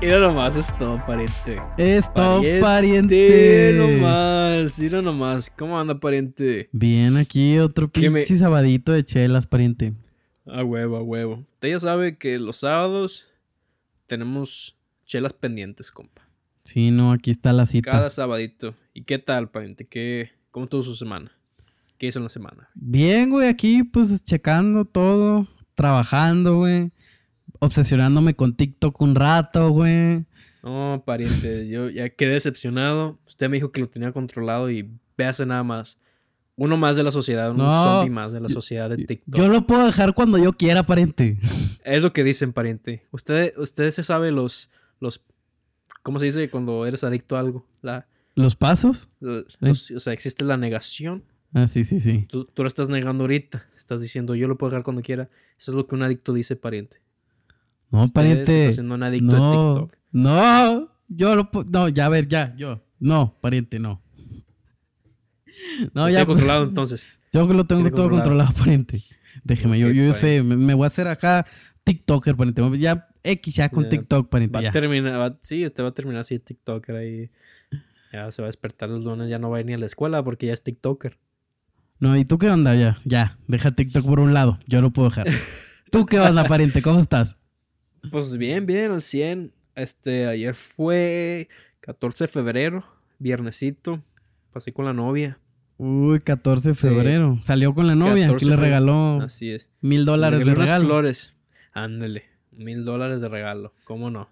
Mira nomás, es todo, pariente. Es todo, pariente. nomás, mira nomás. ¿Cómo anda, pariente? Bien, aquí otro ¿Qué me- pinche sabadito de chelas, pariente. A huevo, a huevo. Usted ya sabe que los sábados tenemos chelas pendientes, compa. Sí, no, aquí está la cita. Cada sabadito. ¿Y qué tal, pariente? ¿Qué, ¿Cómo estuvo su semana? ¿Qué hizo en la semana? Bien, güey, aquí pues checando todo, trabajando, güey. Obsesionándome con TikTok un rato, güey. No, pariente, yo ya quedé decepcionado. Usted me dijo que lo tenía controlado y véase nada más. Uno más de la sociedad, un No, zombie más de la sociedad de TikTok. Yo lo puedo dejar cuando yo quiera, pariente. Es lo que dicen, pariente. Usted, usted se sabe los, los, ¿cómo se dice cuando eres adicto a algo? La, ¿Los pasos? la- los- o sea, existe la negación. Ah, sí, sí, sí. Tú, tú lo estás negando ahorita. Estás diciendo, yo lo puedo dejar cuando quiera. Eso es lo que un adicto dice, pariente. No, Usted pariente. está haciendo un adicto de No, TikTok. no, yo lo puedo. No, ya, a ver, ya, yo. No, pariente, no. No, Lo ya. pues, controlado entonces. Yo lo tengo todo controlado. controlado, pariente. Déjeme, yo, yo sé, me, me voy a hacer acá TikToker, pariente. Ya X ya con Ya, TikTok, pariente, Va a ya. terminar, va- sí, usted va a terminar así TikToker ahí. Ya se va a despertar los lunes, ya no va a ir ni a la escuela porque ya es TikToker. No, ¿y tú qué onda? Ya, ya. Deja TikTok por un lado. Yo lo puedo dejar. ¿Tú qué onda, pariente? ¿Cómo estás? Pues bien, bien, al 100. Este, ayer fue 14 de febrero, viernesito. Pasé con la novia. Uy, 14 de Este, febrero. Salió con la novia. 14 que le regaló Así es. mil dólares de regalo. flores. Ándele. Mil dólares de regalo. ¿Cómo no?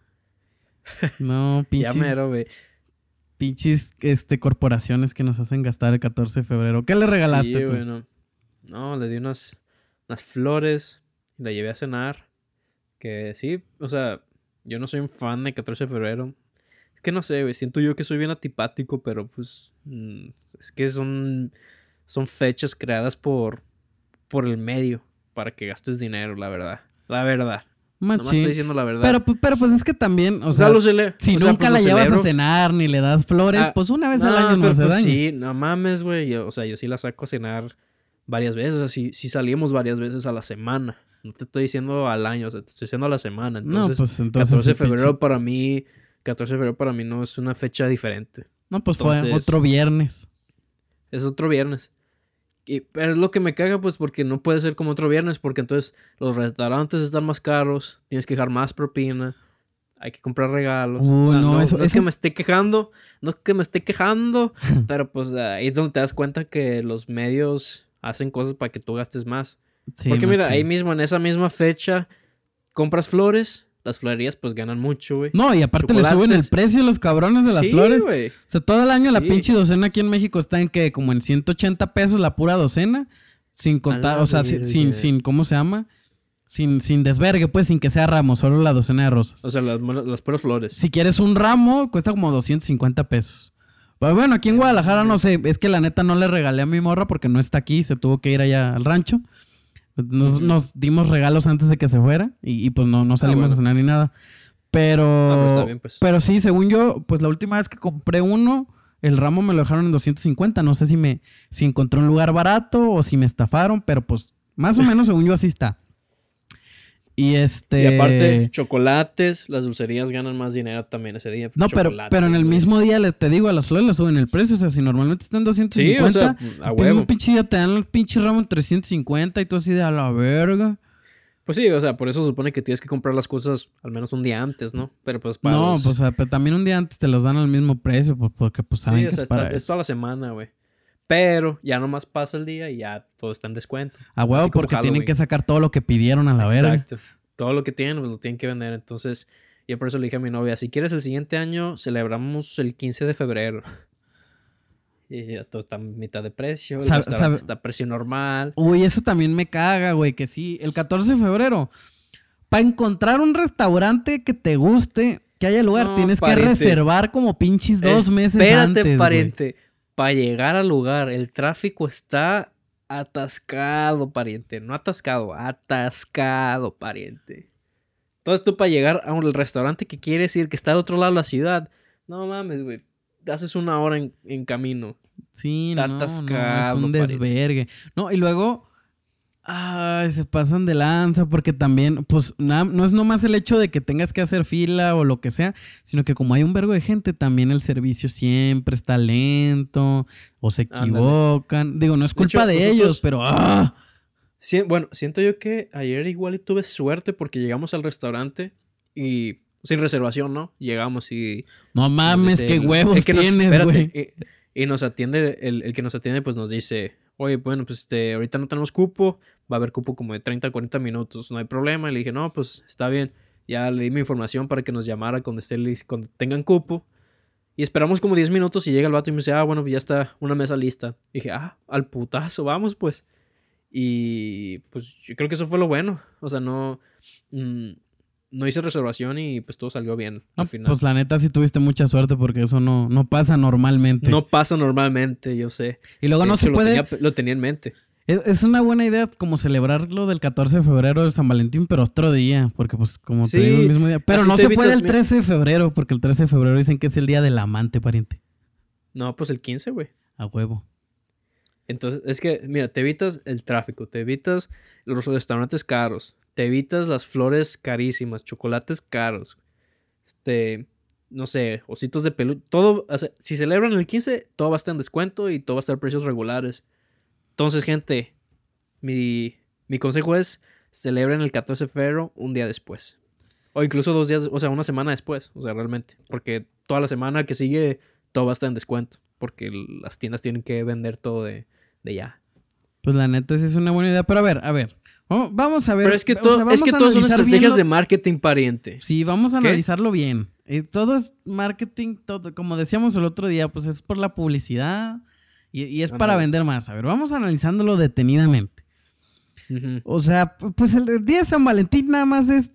No, Ya pinches, mero, güey. pinches este, corporaciones que nos hacen gastar el 14 de febrero. ¿Qué le regalaste Sí, tú? bueno. No, le di unas, unas flores. Y la llevé a cenar. Que sí, o sea, yo no soy un fan de 14 de febrero. Es que no sé, güey. Siento yo que soy bien antipático, pero pues. mm, es que son. Son fechas creadas por. Por el medio. Para que gastes dinero, la verdad. La verdad. Nomás Machín. estoy diciendo la verdad. Pero, pu- pero pues es que también, o o sea, sea, si o sea, nunca pues, la llevas celebro. a cenar ni le das flores, Ah, pues una vez No, al año no pero hace pues daño. sí, no mames, güey. O sea, yo sí la saco a cenar varias veces. Así, sí salimos varias veces a la semana. No te estoy diciendo al año, o sea, te estoy diciendo a la semana. Entonces, no, pues entonces. 14 de sí, febrero para mí, 14 de febrero para mí no es una fecha diferente. No, pues fue entonces- otro viernes. Es otro viernes. Y, pero es lo que me caga, pues, porque no puede ser como otro viernes, porque entonces los restaurantes están más caros, tienes que dejar más propina, hay que comprar regalos. No, eso- no es que me esté quejando, no es que me esté quejando, pero pues ahí es donde te das cuenta que los medios hacen cosas para que tú gastes más. Sí, porque mira, ahí mismo, en esa misma fecha, compras flores, las florerías pues ganan mucho, güey. No, y aparte le suben el precio a los cabrones de las Sí, flores. güey. O sea, todo el año la pinche docena aquí en México está en que como en 180 pesos la pura docena. Sin contar, o sea, sin, sin, sin- ¿cómo se llama? Sin, sin desvergue, pues, sin que sea ramo, solo la docena de rosas. O sea, las, las puras flores. Si quieres un ramo, cuesta como 250 pesos. Pero bueno, aquí en Guadalajara no sé, es que la neta no le regalé a mi morra porque no está aquí, se tuvo que ir allá al rancho. Nos, nos dimos regalos antes de que se fuera y, y, pues no, no salimos bueno. a cenar ni nada. Pero, Ah, está bien, pues. pero sí, según yo, pues la última vez que compré uno, el ramo me lo dejaron en 250. No sé si me si encontré un lugar barato o si me estafaron, pero pues más o menos según yo así está. Y este... Y aparte, chocolates, las dulcerías ganan más dinero también ese día. No, pero, pero en el mismo día, le, te digo, a las flores le suben el precio. O sea, si normalmente están en Sí, 250, o sea, a en huevo. un pinche día te dan el pinche ramo en 350 y tú así de a la verga. Pues sí, o sea, por eso se supone que tienes que comprar las cosas al menos un día antes, ¿no? Pero pues para No, los- pues o sea, pero también un día antes te los dan al mismo precio pues, porque pues saben Sí, o sea, es para está- es eso. toda la semana, güey. Pero ya nomás pasa el día y ya todo está en descuento. A huevo porque tienen que sacar todo lo que pidieron a la verga. Exacto. Todo lo que tienen, pues lo tienen que vender. Entonces, yo por eso le dije a mi novia, si quieres el siguiente año, celebramos el 15 de febrero. Y ya todo está a mitad de precio. El restaurante está a precio normal. Uy, eso también me caga, güey, que sí. El 14 de febrero, para encontrar un restaurante que te guste, que haya lugar, No, tienes que reservar como pinches dos meses Espérate, antes, pariente. Para llegar al lugar, el tráfico está atascado, pariente. No atascado, atascado, pariente. todo esto para llegar a un restaurante que quiere decir que está al otro lado de la ciudad. No mames, güey. Haces una hora en, en camino. Sí, Está no, no, es atascado, un pariente. desvergue. No, y luego, ay, se pasan de lanza porque también, pues, na- no es nomás el hecho de que tengas que hacer fila o lo que sea, sino que como hay un vergo de gente, también el servicio siempre está lento o se Ándale. equivocan. Digo, no es De hecho, culpa de, nosotros- ellos, pero ah, bueno, siento yo que ayer igual tuve suerte porque llegamos al restaurante y sin reservación, ¿no? Llegamos y... no mames, qué huevos el que nos- tienes, espérate, güey. Y, y nos atiende, el, el que nos atiende pues nos dice, oye, bueno, pues este, ahorita no tenemos cupo, va a haber cupo como de 30 a 40 minutos, no hay problema. Y le dije, no, pues está bien. Ya le di mi información para que nos llamara cuando, esté, lis- cuando tengan cupo. Y esperamos como 10 minutos y llega el vato y me dice, ah, bueno, ya está una mesa lista. Y dije, ah, al putazo, vamos pues. Y pues yo creo que eso fue lo bueno. O sea, no, mm, no hice reservación y pues todo salió bien No, al final. pues la neta sí tuviste mucha suerte porque eso no, no pasa normalmente. No pasa normalmente, yo sé. y luego De no hecho, se lo puede... tenía- lo tenía en mente. Es, es una buena idea como celebrar lo del 14 de febrero de San Valentín, pero otro día, porque pues como te digo, el mismo día. Pero no se puede el mi- 13 de febrero, porque el 13 de febrero dicen que es el día del amante, pariente. No, pues el 15, güey. A huevo. Entonces, es que, mira, te evitas el tráfico, te evitas los restaurantes caros, te evitas las flores carísimas, chocolates caros, este, no sé, ositos de peluche, todo, o sea, si celebran el 15, todo va a estar en descuento y todo va a estar a precios regulares. Entonces, gente, mi, mi consejo es, celebren el 14 de febrero un día después. O incluso dos días, o sea, una semana después, o sea, realmente. Porque toda la semana que sigue, todo va a estar en descuento. Porque las tiendas tienen que vender todo de, de ya. Pues la neta sí es una buena idea, pero a ver, a ver. Vamos- Vamos a ver. Pero es que, o sea, todo, es que a todas son estrategias lo- de marketing, pariente. Sí, vamos a ¿Qué? analizarlo bien. Eh, todo es marketing, todo, como decíamos el otro día, pues es por la publicidad y, y es para vender más. A ver, vamos analizándolo detenidamente. O sea, pues el día de San Valentín nada más es.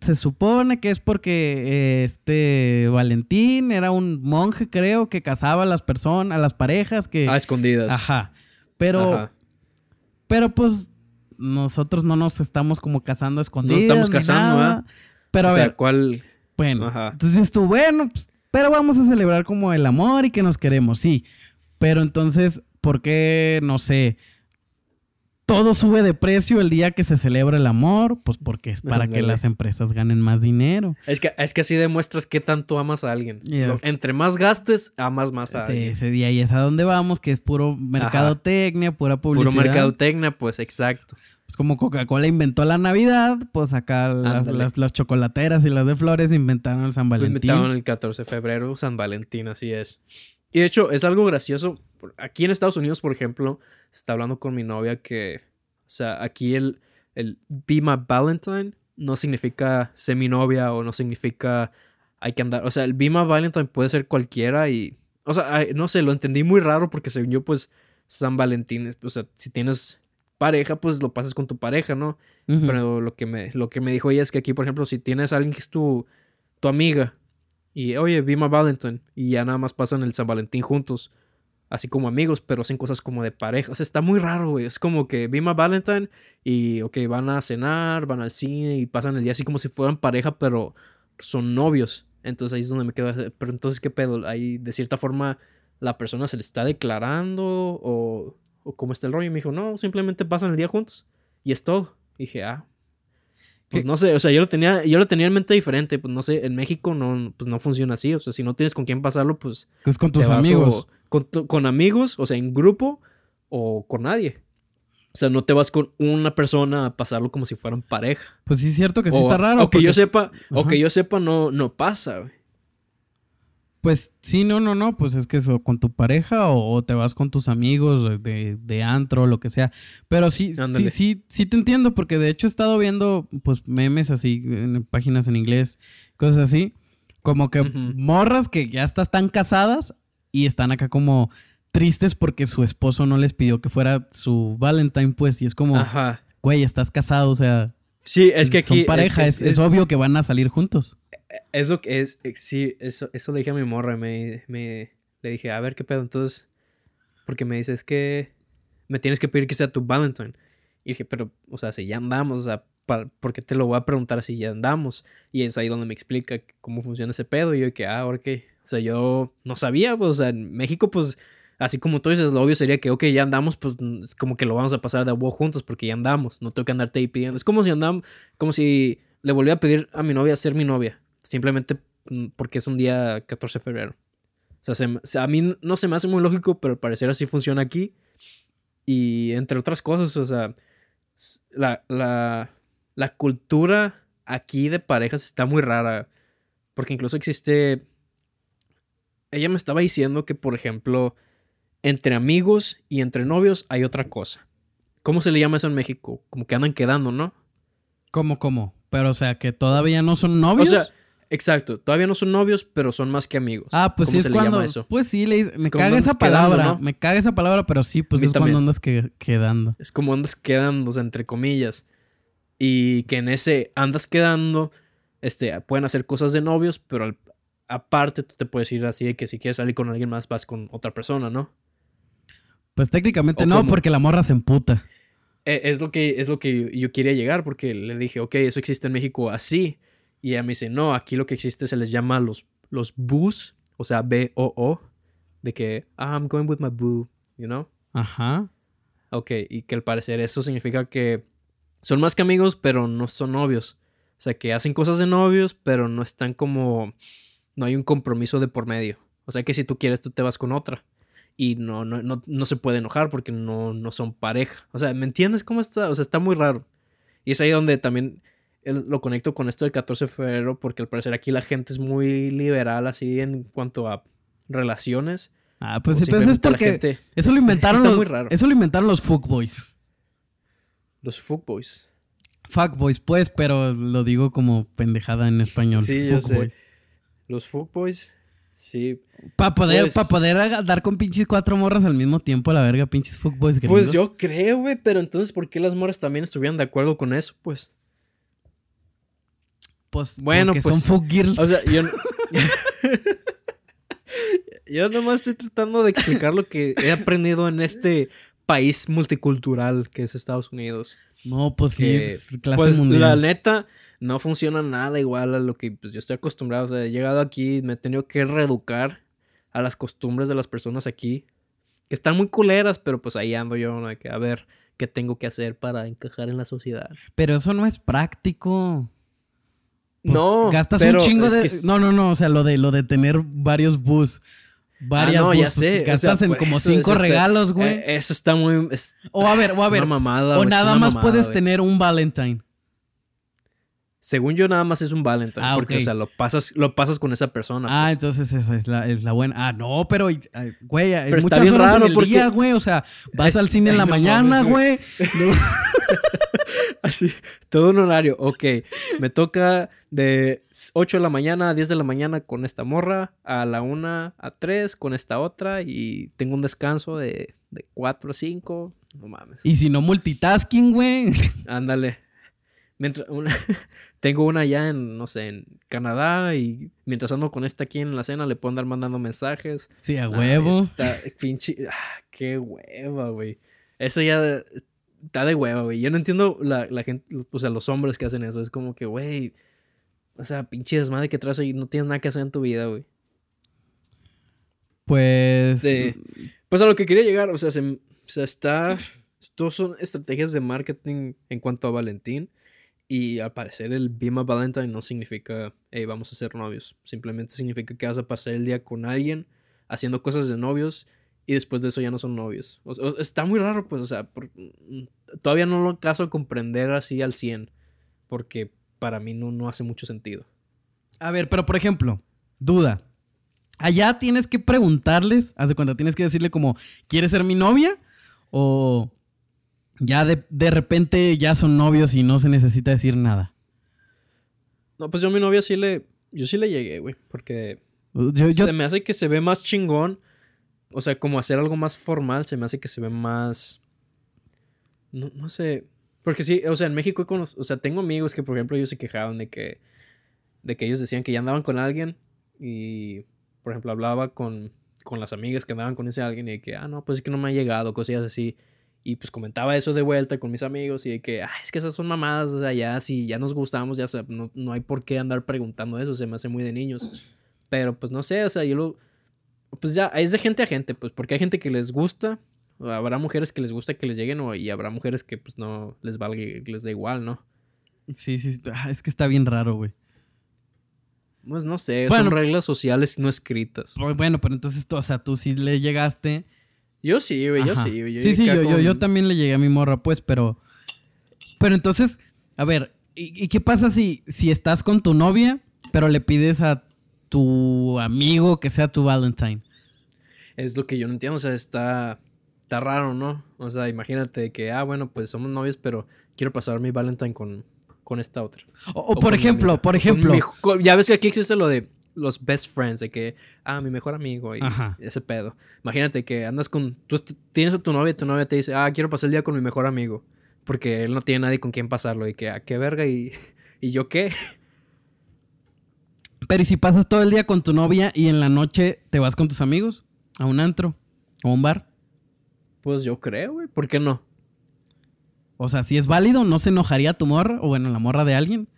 Se supone que es porque eh, este Valentín era un monje, creo, que casaba a las personas, a las parejas que. A escondidas. Ajá. Pero, Ajá. pero pues nosotros no nos estamos como casando a escondidas. estamos casando, nada. Pero o a sea, ver, ¿cuál? bueno. Ajá. Entonces tú, bueno, pues, pero vamos a celebrar como el amor y que nos queremos, sí. Pero entonces, ¿por qué, no sé, todo sube de precio el día que se celebra el amor? Pues porque es para que las empresas ganen más dinero. Es que, es que así demuestras qué tanto amas a alguien. Yes. Lo- entre más gastes, amas más a Sí, alguien. ese día y es a donde vamos, que es puro mercadotecnia, pura publicidad. Puro mercadotecnia, pues exacto. Pues como Coca-Cola inventó la Navidad, pues acá las, Ándale. las- las chocolateras y las de flores inventaron el San Valentín. inventaron el 14 de febrero, San Valentín, así es. Y de hecho, es algo gracioso. Aquí en Estados Unidos, por ejemplo, se está hablando con mi novia que, o sea, aquí el, el Be My Valentine no significa ser mi novia o no significa hay que andar. O sea, el Be My Valentine puede ser cualquiera y, o sea, no sé, lo entendí muy raro porque según yo, pues, San Valentín, o sea, si tienes pareja, pues lo pasas con tu pareja, ¿no? Pero lo que me, lo que me dijo ella es que aquí, por ejemplo, si tienes a alguien que es tu, tu amiga y, oye, be my Valentine, y ya nada más pasan el San Valentín juntos, así como amigos, pero hacen cosas como de pareja. O sea, está muy raro, güey. Es como que be my Valentine y, ok, van a cenar, van al cine y pasan el día así como si fueran pareja, pero son novios. Entonces ahí es donde me quedo. Pero entonces, ¿qué pedo? Ahí, de cierta forma, la persona se le está declarando o, o cómo está el rollo. Y me dijo, no, simplemente pasan el día juntos. Y es todo. Y dije, ah. Pues no sé, o sea, yo lo tenía, yo lo tenía en mente diferente. Pues no sé, en México no, pues no funciona así. O sea, si no tienes con quién pasarlo, pues. Es con te tus amigos. o con, tu- con amigos, o sea, en grupo o con nadie. O sea, no te vas con una persona a pasarlo como si fueran pareja. Pues sí es cierto que sí o, está raro. o que yo sepa, o que yo sepa, no, no pasa, güey. Pues sí, no, no, no, pues es que eso, con tu pareja o, o te vas con tus amigos de, de antro, lo que sea. Pero sí, sí, Ándale. sí, sí te entiendo, porque de hecho he estado viendo pues memes así, en páginas en inglés, cosas así, como que morras que ya están casadas y están acá como tristes porque su esposo no les pidió que fuera su Valentine, pues, y es como, Ajá. güey, estás casado, o sea, Sí, es que aquí. son pareja, es, es obvio que van a salir juntos. Es lo que es, eh, sí, eso, eso le dije a mi morra, me, me, le dije, a ver qué pedo, entonces, porque me dice, es que me tienes que pedir que sea tu Valentine. Y dije, pero, o sea, si ya andamos, o sea, para, porque te lo voy a preguntar si ya andamos. Y es ahí donde me explica cómo funciona ese pedo. Y yo que, ah, qué. O sea, yo no sabía, pues, o sea, en México, pues, así como tú dices, lo obvio sería que, ok, ya andamos, pues, es como que lo vamos a pasar de agua juntos porque ya andamos. No tengo que andarte ahí pidiendo. Es como si andamos, como si le volví a pedir a mi novia ser mi novia. Simplemente mm, porque es un día 14 de febrero. O sea, a mí no se me hace muy lógico, pero al parecer así funciona aquí. Y entre otras cosas, o sea, la, la, la cultura aquí de parejas está muy rara. Porque incluso existe... Ella me estaba diciendo que, por ejemplo, entre amigos y entre novios hay otra cosa. ¿Cómo se le llama eso en México? Como que andan quedando, ¿no? ¿Cómo, cómo? Pero, o sea, que todavía no son novios. O sea, exacto. Todavía no son novios, pero son más que amigos. Ah, pues sí es cuando... eso? Pues sí, le... me caga esa palabra. Me caga esa palabra, pero sí, pues es cuando andas quedando. Es como andas quedando, o sea, entre comillas. Y que en ese andas quedando, este, pueden hacer cosas de novios, pero aparte tú te puedes ir así de que si quieres salir con alguien más, vas con otra persona, ¿no? Pues técnicamente no, porque la morra se emputa. E, es lo que, es lo que yo quería llegar, porque le dije, ok, eso existe en México así. Y ella me dice, no, aquí lo que existe se les llama los, los boos, o sea, B-O-O, de que, ah, I'm going with my boo, you know? Ajá. Ok, y que al parecer eso significa que son más que amigos, pero no son novios. O sea, que hacen cosas de novios, pero no están como, no hay un compromiso de por medio. O sea, que si tú quieres, tú te vas con otra y no, no, no, no se puede enojar porque no, no son pareja. O sea, ¿me entiendes cómo está? O sea, está muy raro. Y es ahí donde también lo conecto con esto del 14 de febrero porque al parecer aquí la gente es muy liberal así en cuanto a relaciones. Ah, pues, pues es porque eso lo inventaron los, muy raro. Eso lo inventaron los fuckboys. Los fuckboys. Fuckboys, pues, pero lo digo como pendejada en español. Sí, yo sé. Los fuckboys Sí. Para poder, pues poder dar con pinches cuatro morras al mismo tiempo, la verga, pinches fuckboys Pues yo creo, güey, pero entonces, ¿por qué las morras también estuvieran de acuerdo con eso, pues? Pues, bueno, pues. son fuck girls. O sea, yo. yo nomás estoy tratando de explicar lo que he aprendido en este país multicultural que es Estados Unidos. No, pues sí, clase pues, La neta, no funciona nada igual a lo que pues, yo estoy acostumbrado. O sea, he llegado aquí, me he tenido que reeducar a las costumbres de las personas aquí. Que están muy culeras, pero pues ahí ando yo, ¿no? que a ver qué tengo que hacer para encajar en la sociedad. Pero eso no es práctico. Pues, no, gastas un chingo de. No, no, no. O sea, lo de lo de tener varios bus. Varias ah, no, ya sé. gastas en pues, como cinco regalos, güey. Eh, eso está muy. o a ver, o a ver. o nada más puedes tener un Valentine. Según yo, nada más es un Valentine. Ah, porque, o sea, lo pasas, lo pasas con esa persona. Ah, pues. entonces esa es la, es la, buena. Ah, no, pero, güey, hay muchas está bien horas raro en el porque... día, güey. O sea, vas al cine en la mañana, güey. Así, todo un horario. Ok, me toca de 8 de la mañana a 10 de la mañana con esta morra, a la 1 a 3 con esta otra y tengo un descanso de, de 4 a 5. No mames. Y si no multitasking, güey. Ándale. Mientras tengo una ya en, no sé, en Canadá y mientras ando con esta aquí en la cena le puedo andar mandando mensajes. Sí, a huevo. está, pinche, ah, qué hueva, güey. Eso ya está de hueva, güey. Yo no entiendo la, la, gente, o sea, los hombres que hacen eso. Es como que, güey, o sea, pinche desmadre que traes y no tienes nada que hacer en tu vida, güey. Pues... pues a lo que quería llegar, o sea, se, o sea, está... Todos son estrategias de marketing en cuanto a Valentín. Y al parecer el Bima Valentine no significa, hey, vamos a ser novios. Simplemente significa que vas a pasar el día con alguien haciendo cosas de novios y después de eso ya no son novios. está muy raro, pues, o sea, mm, todavía no lo caso a comprender así al 100, porque para mí no, no hace mucho sentido. A ver, pero por ejemplo, duda. Allá tienes que preguntarles, hace cuando tienes que decirle como, ¿quieres ser mi novia? O ya de, de, repente ya son novios y no se necesita decir nada. No, pues yo a mi novia sí le. Yo sí le llegué, güey. Porque. Se me hace que se ve más chingón. O sea, como hacer algo más formal, se me hace que se ve más. No, no sé. Porque sí, o sea, en México, o sea, tengo amigos que, por ejemplo, ellos se quejaban de que. De que ellos decían que ya andaban con alguien. Y. Por ejemplo, hablaba con, con las amigas que andaban con ese alguien y de que, ah, no, pues es que no me ha llegado, cosillas así. Y pues comentaba eso de vuelta con mis amigos y de que, ah, es que esas son mamadas, o sea, ya si ya nos gustamos, ya no, no hay por qué andar preguntando eso, se me hace muy de niños. Pero pues no sé, o sea, yo lo... Pues ya, es de gente a gente, pues porque hay gente que les gusta, habrá mujeres que les gusta que les lleguen o, y habrá mujeres que pues no les valga, les da igual, ¿no? Sí, sí, ah, es que está bien raro, güey. Pues no sé, son reglas sociales no escritas. Bueno, pero entonces, tú, o sea, tú sí le llegaste yo sí, güey, yo sí, güey. Sí, sí, yo, yo, también le llegué a mi morra, pues, pero. Pero entonces, a ver, ¿y, qué pasa si, si estás con tu novia, pero le pides a tu amigo que sea tu Valentine? Es lo que yo no entiendo, o sea, está, está raro, ¿no? O sea, imagínate que, ah, bueno, pues somos novios, pero quiero pasar mi Valentine con, con esta otra. O, por ejemplo, por ejemplo. ya ves que aquí existe lo de los best friends, de que, ah, mi mejor amigo y ese pedo. Imagínate que andas con, tú tienes a tu novia y tu novia te dice, ah, quiero pasar el día con mi mejor amigo, porque él no tiene nadie con quien pasarlo y que, ah, qué verga y, y yo qué. Pero ¿y si pasas todo el día con tu novia y en la noche te vas con tus amigos a un antro o un bar? Pues yo creo, güey, ¿por qué no? O sea, si es válido, ¿no se enojaría tu morra o bueno, la morra de alguien?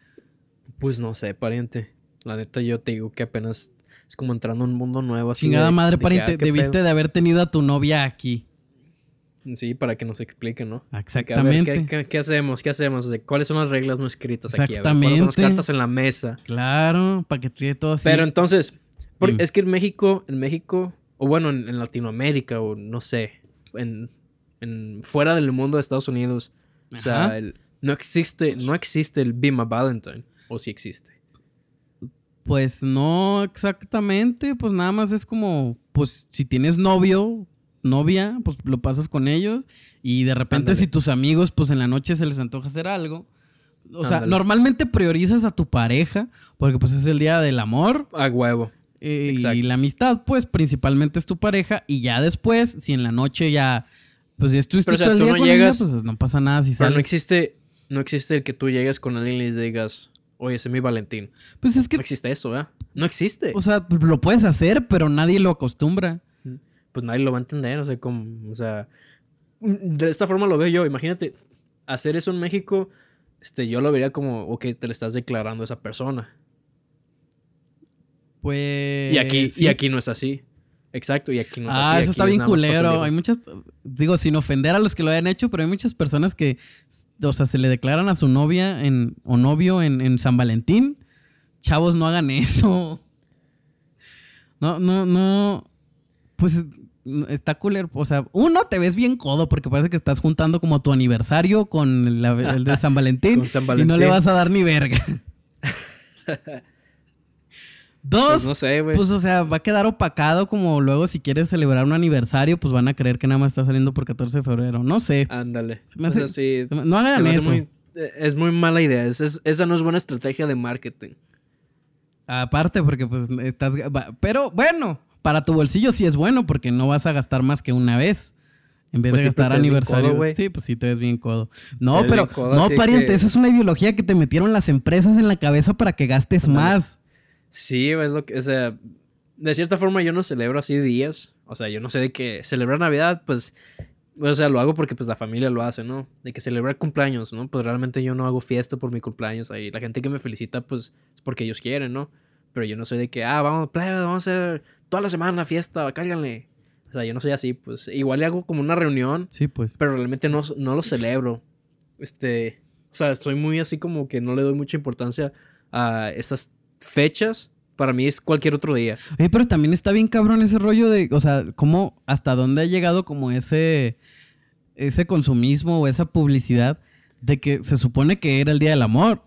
Pues no sé, pariente. La neta, yo te digo que apenas es como entrando en un mundo nuevo. Así Chingada madre, pariente, ah, debiste de haber tenido a tu novia aquí. Sí, para que nos explique, ¿no? Exactamente. ¿qué, hacemos? ¿Qué hacemos? ¿Cuáles son las reglas no escritas aquí? ¿Cuáles son las cartas en la mesa? Claro, para que tiene todo así. Pero entonces, es que en México, en México, o bueno, en, Latinoamérica, o no sé, en, fuera del mundo de Estados Unidos, o sea, no existe, no existe el Be My Valentine, o si existe. Pues no exactamente, pues nada más es como, pues si tienes novio, novia, pues lo pasas con ellos y de repente si tus amigos, pues en la noche se les antoja hacer algo. O sea, normalmente priorizas a tu pareja porque pues es el día del amor. A huevo. Eh, y la amistad, pues principalmente es tu pareja y ya después, si en la noche ya, pues ya estuviste todo el día no con llegas, pues no pasa nada si pero no existe, no existe el que tú llegues con alguien y les digas, oye, ese es mi Valentín. Pues es que... No existe eso, ¿verdad? No existe. O sea, lo puedes hacer, pero nadie lo acostumbra. Pues nadie lo va a entender, o sea, como, o sea, de esta forma lo veo yo. Imagínate, hacer eso en México, este, yo lo vería como, ok, te le estás declarando a esa persona. Pues... Y aquí, y aquí no es así. Exacto, y aquí no es ah, eso está bien culero. Hay muchas, digo, sin ofender a los que lo hayan hecho, pero hay muchas personas que, o sea, se le declaran a su novia en, o novio en, San Valentín. Chavos, no hagan eso. No, no, no. Pues está culero. O sea, uno, te ves bien codo porque parece que estás juntando como tu aniversario con el de San Valentín, San Valentín. Y no le vas a dar ni verga. Dos, pues no sé. Pues, o sea, va a quedar opacado como luego si quieres celebrar un aniversario, pues van a creer que nada más está saliendo por 14 de febrero. No sé. Ándale. no hagan eso. Eh, es muy mala idea. esa no es buena estrategia de marketing. Aparte, porque pues estás... Pero bueno, para tu bolsillo sí es bueno porque no vas a gastar más que una vez. En vez pues de gastar aniversario. sí, pues sí te ves bien codo. No, pero no, pariente, esa es una ideología que te metieron las empresas en la cabeza para que gastes más. Sí, es lo que, o sea, de cierta forma yo no celebro así días. O sea, yo no sé de que celebrar Navidad, pues, o sea, lo hago porque pues la familia lo hace, ¿no? De que celebrar cumpleaños, ¿no? Pues realmente yo no hago fiesta por mi cumpleaños ahí. La gente que me felicita, pues, es porque ellos quieren, ¿no? Pero yo no soy de que, ah, vamos, vamos a hacer toda la semana fiesta, cáiganle. O sea, yo no soy así, pues. Igual le hago como una reunión. Sí, pues. Pero realmente no, no lo celebro. Este. O sea, soy muy así como que no le doy mucha importancia a esas fechas, para mí es cualquier otro día. Oye, pero también está bien cabrón ese rollo de, o sea, cómo, hasta dónde ha llegado como ese, ese consumismo o esa publicidad de que se supone que era el Día del Amor.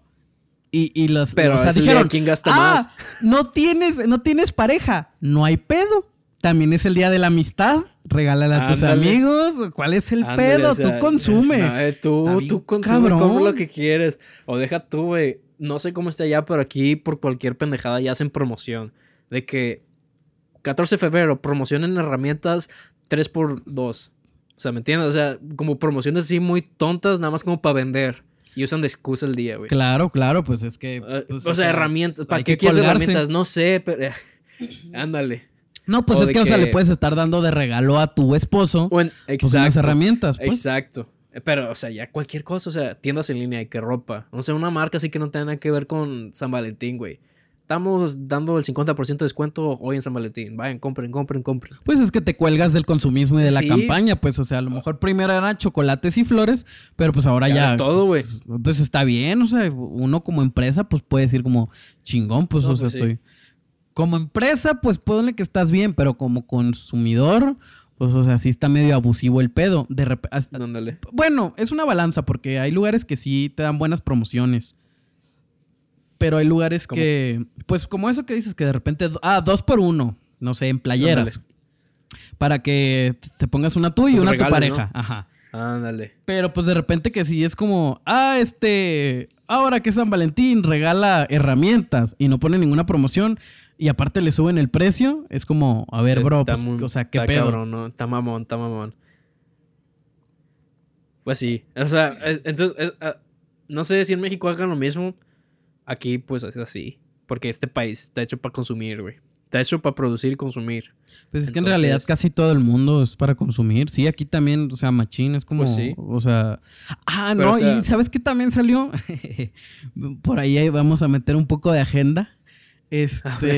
Y, y los, pero o sea, dijeron, ¿quién gasta ah, más? No tienes, no tienes pareja, no hay pedo. También es el Día de la Amistad. Regálale a tus amigos. ¿Cuál es el pedo? tú consume. Eh, tú, tú consume como lo que quieres. O deja tú, güey no sé cómo está allá, pero aquí por cualquier pendejada ya hacen promoción. De que 14 de febrero, promoción en herramientas 3x2. O sea, ¿me entiendes? O sea, como promociones así muy tontas, nada más como para vender. Y usan de excusa el día, güey. Claro, claro, pues es que. Ah, pues, o, sea, herramientas. ¿Para qué quieres herramientas? No sé, pero. Ándale. No, pues O es de que, o sea, que- le puedes estar dando de regalo a tu esposo en- pues, unas exacto. herramientas. Pues. Exacto. Pero, o sea, ya cualquier cosa, o sea, tiendas en línea y que ropa. O sea, una marca así que no tenga nada que ver con San Valentín, güey. Estamos dando el 50% de descuento hoy en San Valentín. Vayan, compren, compren, compren. Pues es que te cuelgas del consumismo y de la Sí. campaña, pues, o sea, a lo mejor primero eran chocolates y flores, pero pues ahora Ya ya. es todo, güey. Pues está bien, o sea, uno como empresa, pues puede decir como chingón, pues, No, o sea, pues, sí. estoy. Como empresa, pues ponle que estás bien, pero como consumidor, pues, o sea, sí está medio abusivo el pedo. De repente. Bueno, es una balanza porque hay lugares que sí te dan buenas promociones. Pero hay lugares ¿Cómo? que, pues como eso que dices, que de repente, ah, dos por uno, no sé, en playeras. Para que te- pongas una tú y Pues una regales, tu pareja. ¿no? Ajá. Ándale. Pero pues de repente que sí es como, ah, este, ahora que es San Valentín, regala herramientas y no pone ninguna promoción y aparte le suben el precio, es como, a ver, bro, pues, muy- o sea, qué está pedo. cabrón, ¿no? Está mamón, está mamón. Pues sí. O sea, es- entonces, es- ah, no sé si en México hagan lo mismo. Aquí, pues, es así. Porque este país está hecho para consumir, güey. Está hecho para producir y consumir. Pues es que en realidad casi todo el mundo es para consumir. Sí, aquí también, o sea, machín es como, Pues sí. o sea, ah, Pero, no, o sea- y ¿sabes qué también salió? Por ahí ahí vamos a meter un poco de agenda.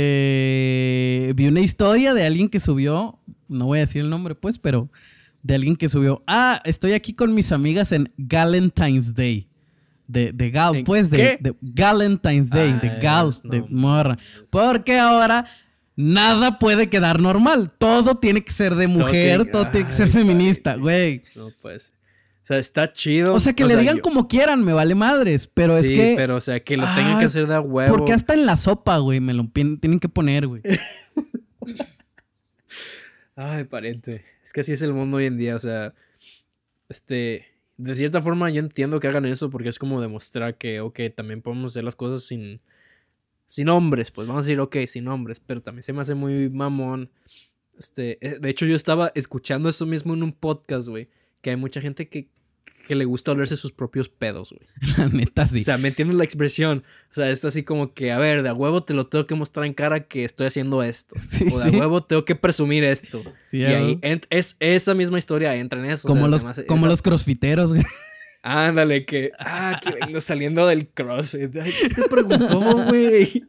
Este, vi una historia de alguien que subió, no voy a decir el nombre pues, pero de alguien que subió, ah, estoy aquí con mis amigas en Valentine's Day. De, de gal, ¿En pues, de, de Valentine's Day, de gal, de morra. Porque ahora nada puede quedar normal. Todo tiene que ser de mujer, todo tiene que ser Ay, feminista, güey. No, pues. O sea, está chido. O sea, que le digan yo- como quieran, me vale madres. Pero es sí, que. pero o sea, que lo tengan que hacer de huevo. Porque hasta en la sopa, güey, me lo tienen que poner, güey. Ay, pariente. Es que así es el mundo hoy en día. O sea, este. De cierta forma, yo entiendo que hagan eso porque es como demostrar que, ok, también podemos hacer las cosas sin. Sin hombres. Pues vamos a decir, ok, sin hombres. Pero también se me hace muy mamón. Este. eh, De hecho, yo estaba escuchando eso mismo en un podcast, güey. Que hay mucha gente que, que le gusta olerse sus propios pedos, güey. La neta, sí. O sea, ¿me entiendes la expresión? O sea, es así como que, a ver, de a huevo te lo tengo que mostrar en cara que estoy haciendo esto. Sí, o de a huevo tengo que presumir esto. Sí, y ahí es esa misma historia entra en eso. o como sea, los, hace- como esa- los crossfiteros, güey. Ándale, que. Ah, que vengo saliendo del crossfit. Ay, ¿quién te preguntó, güey?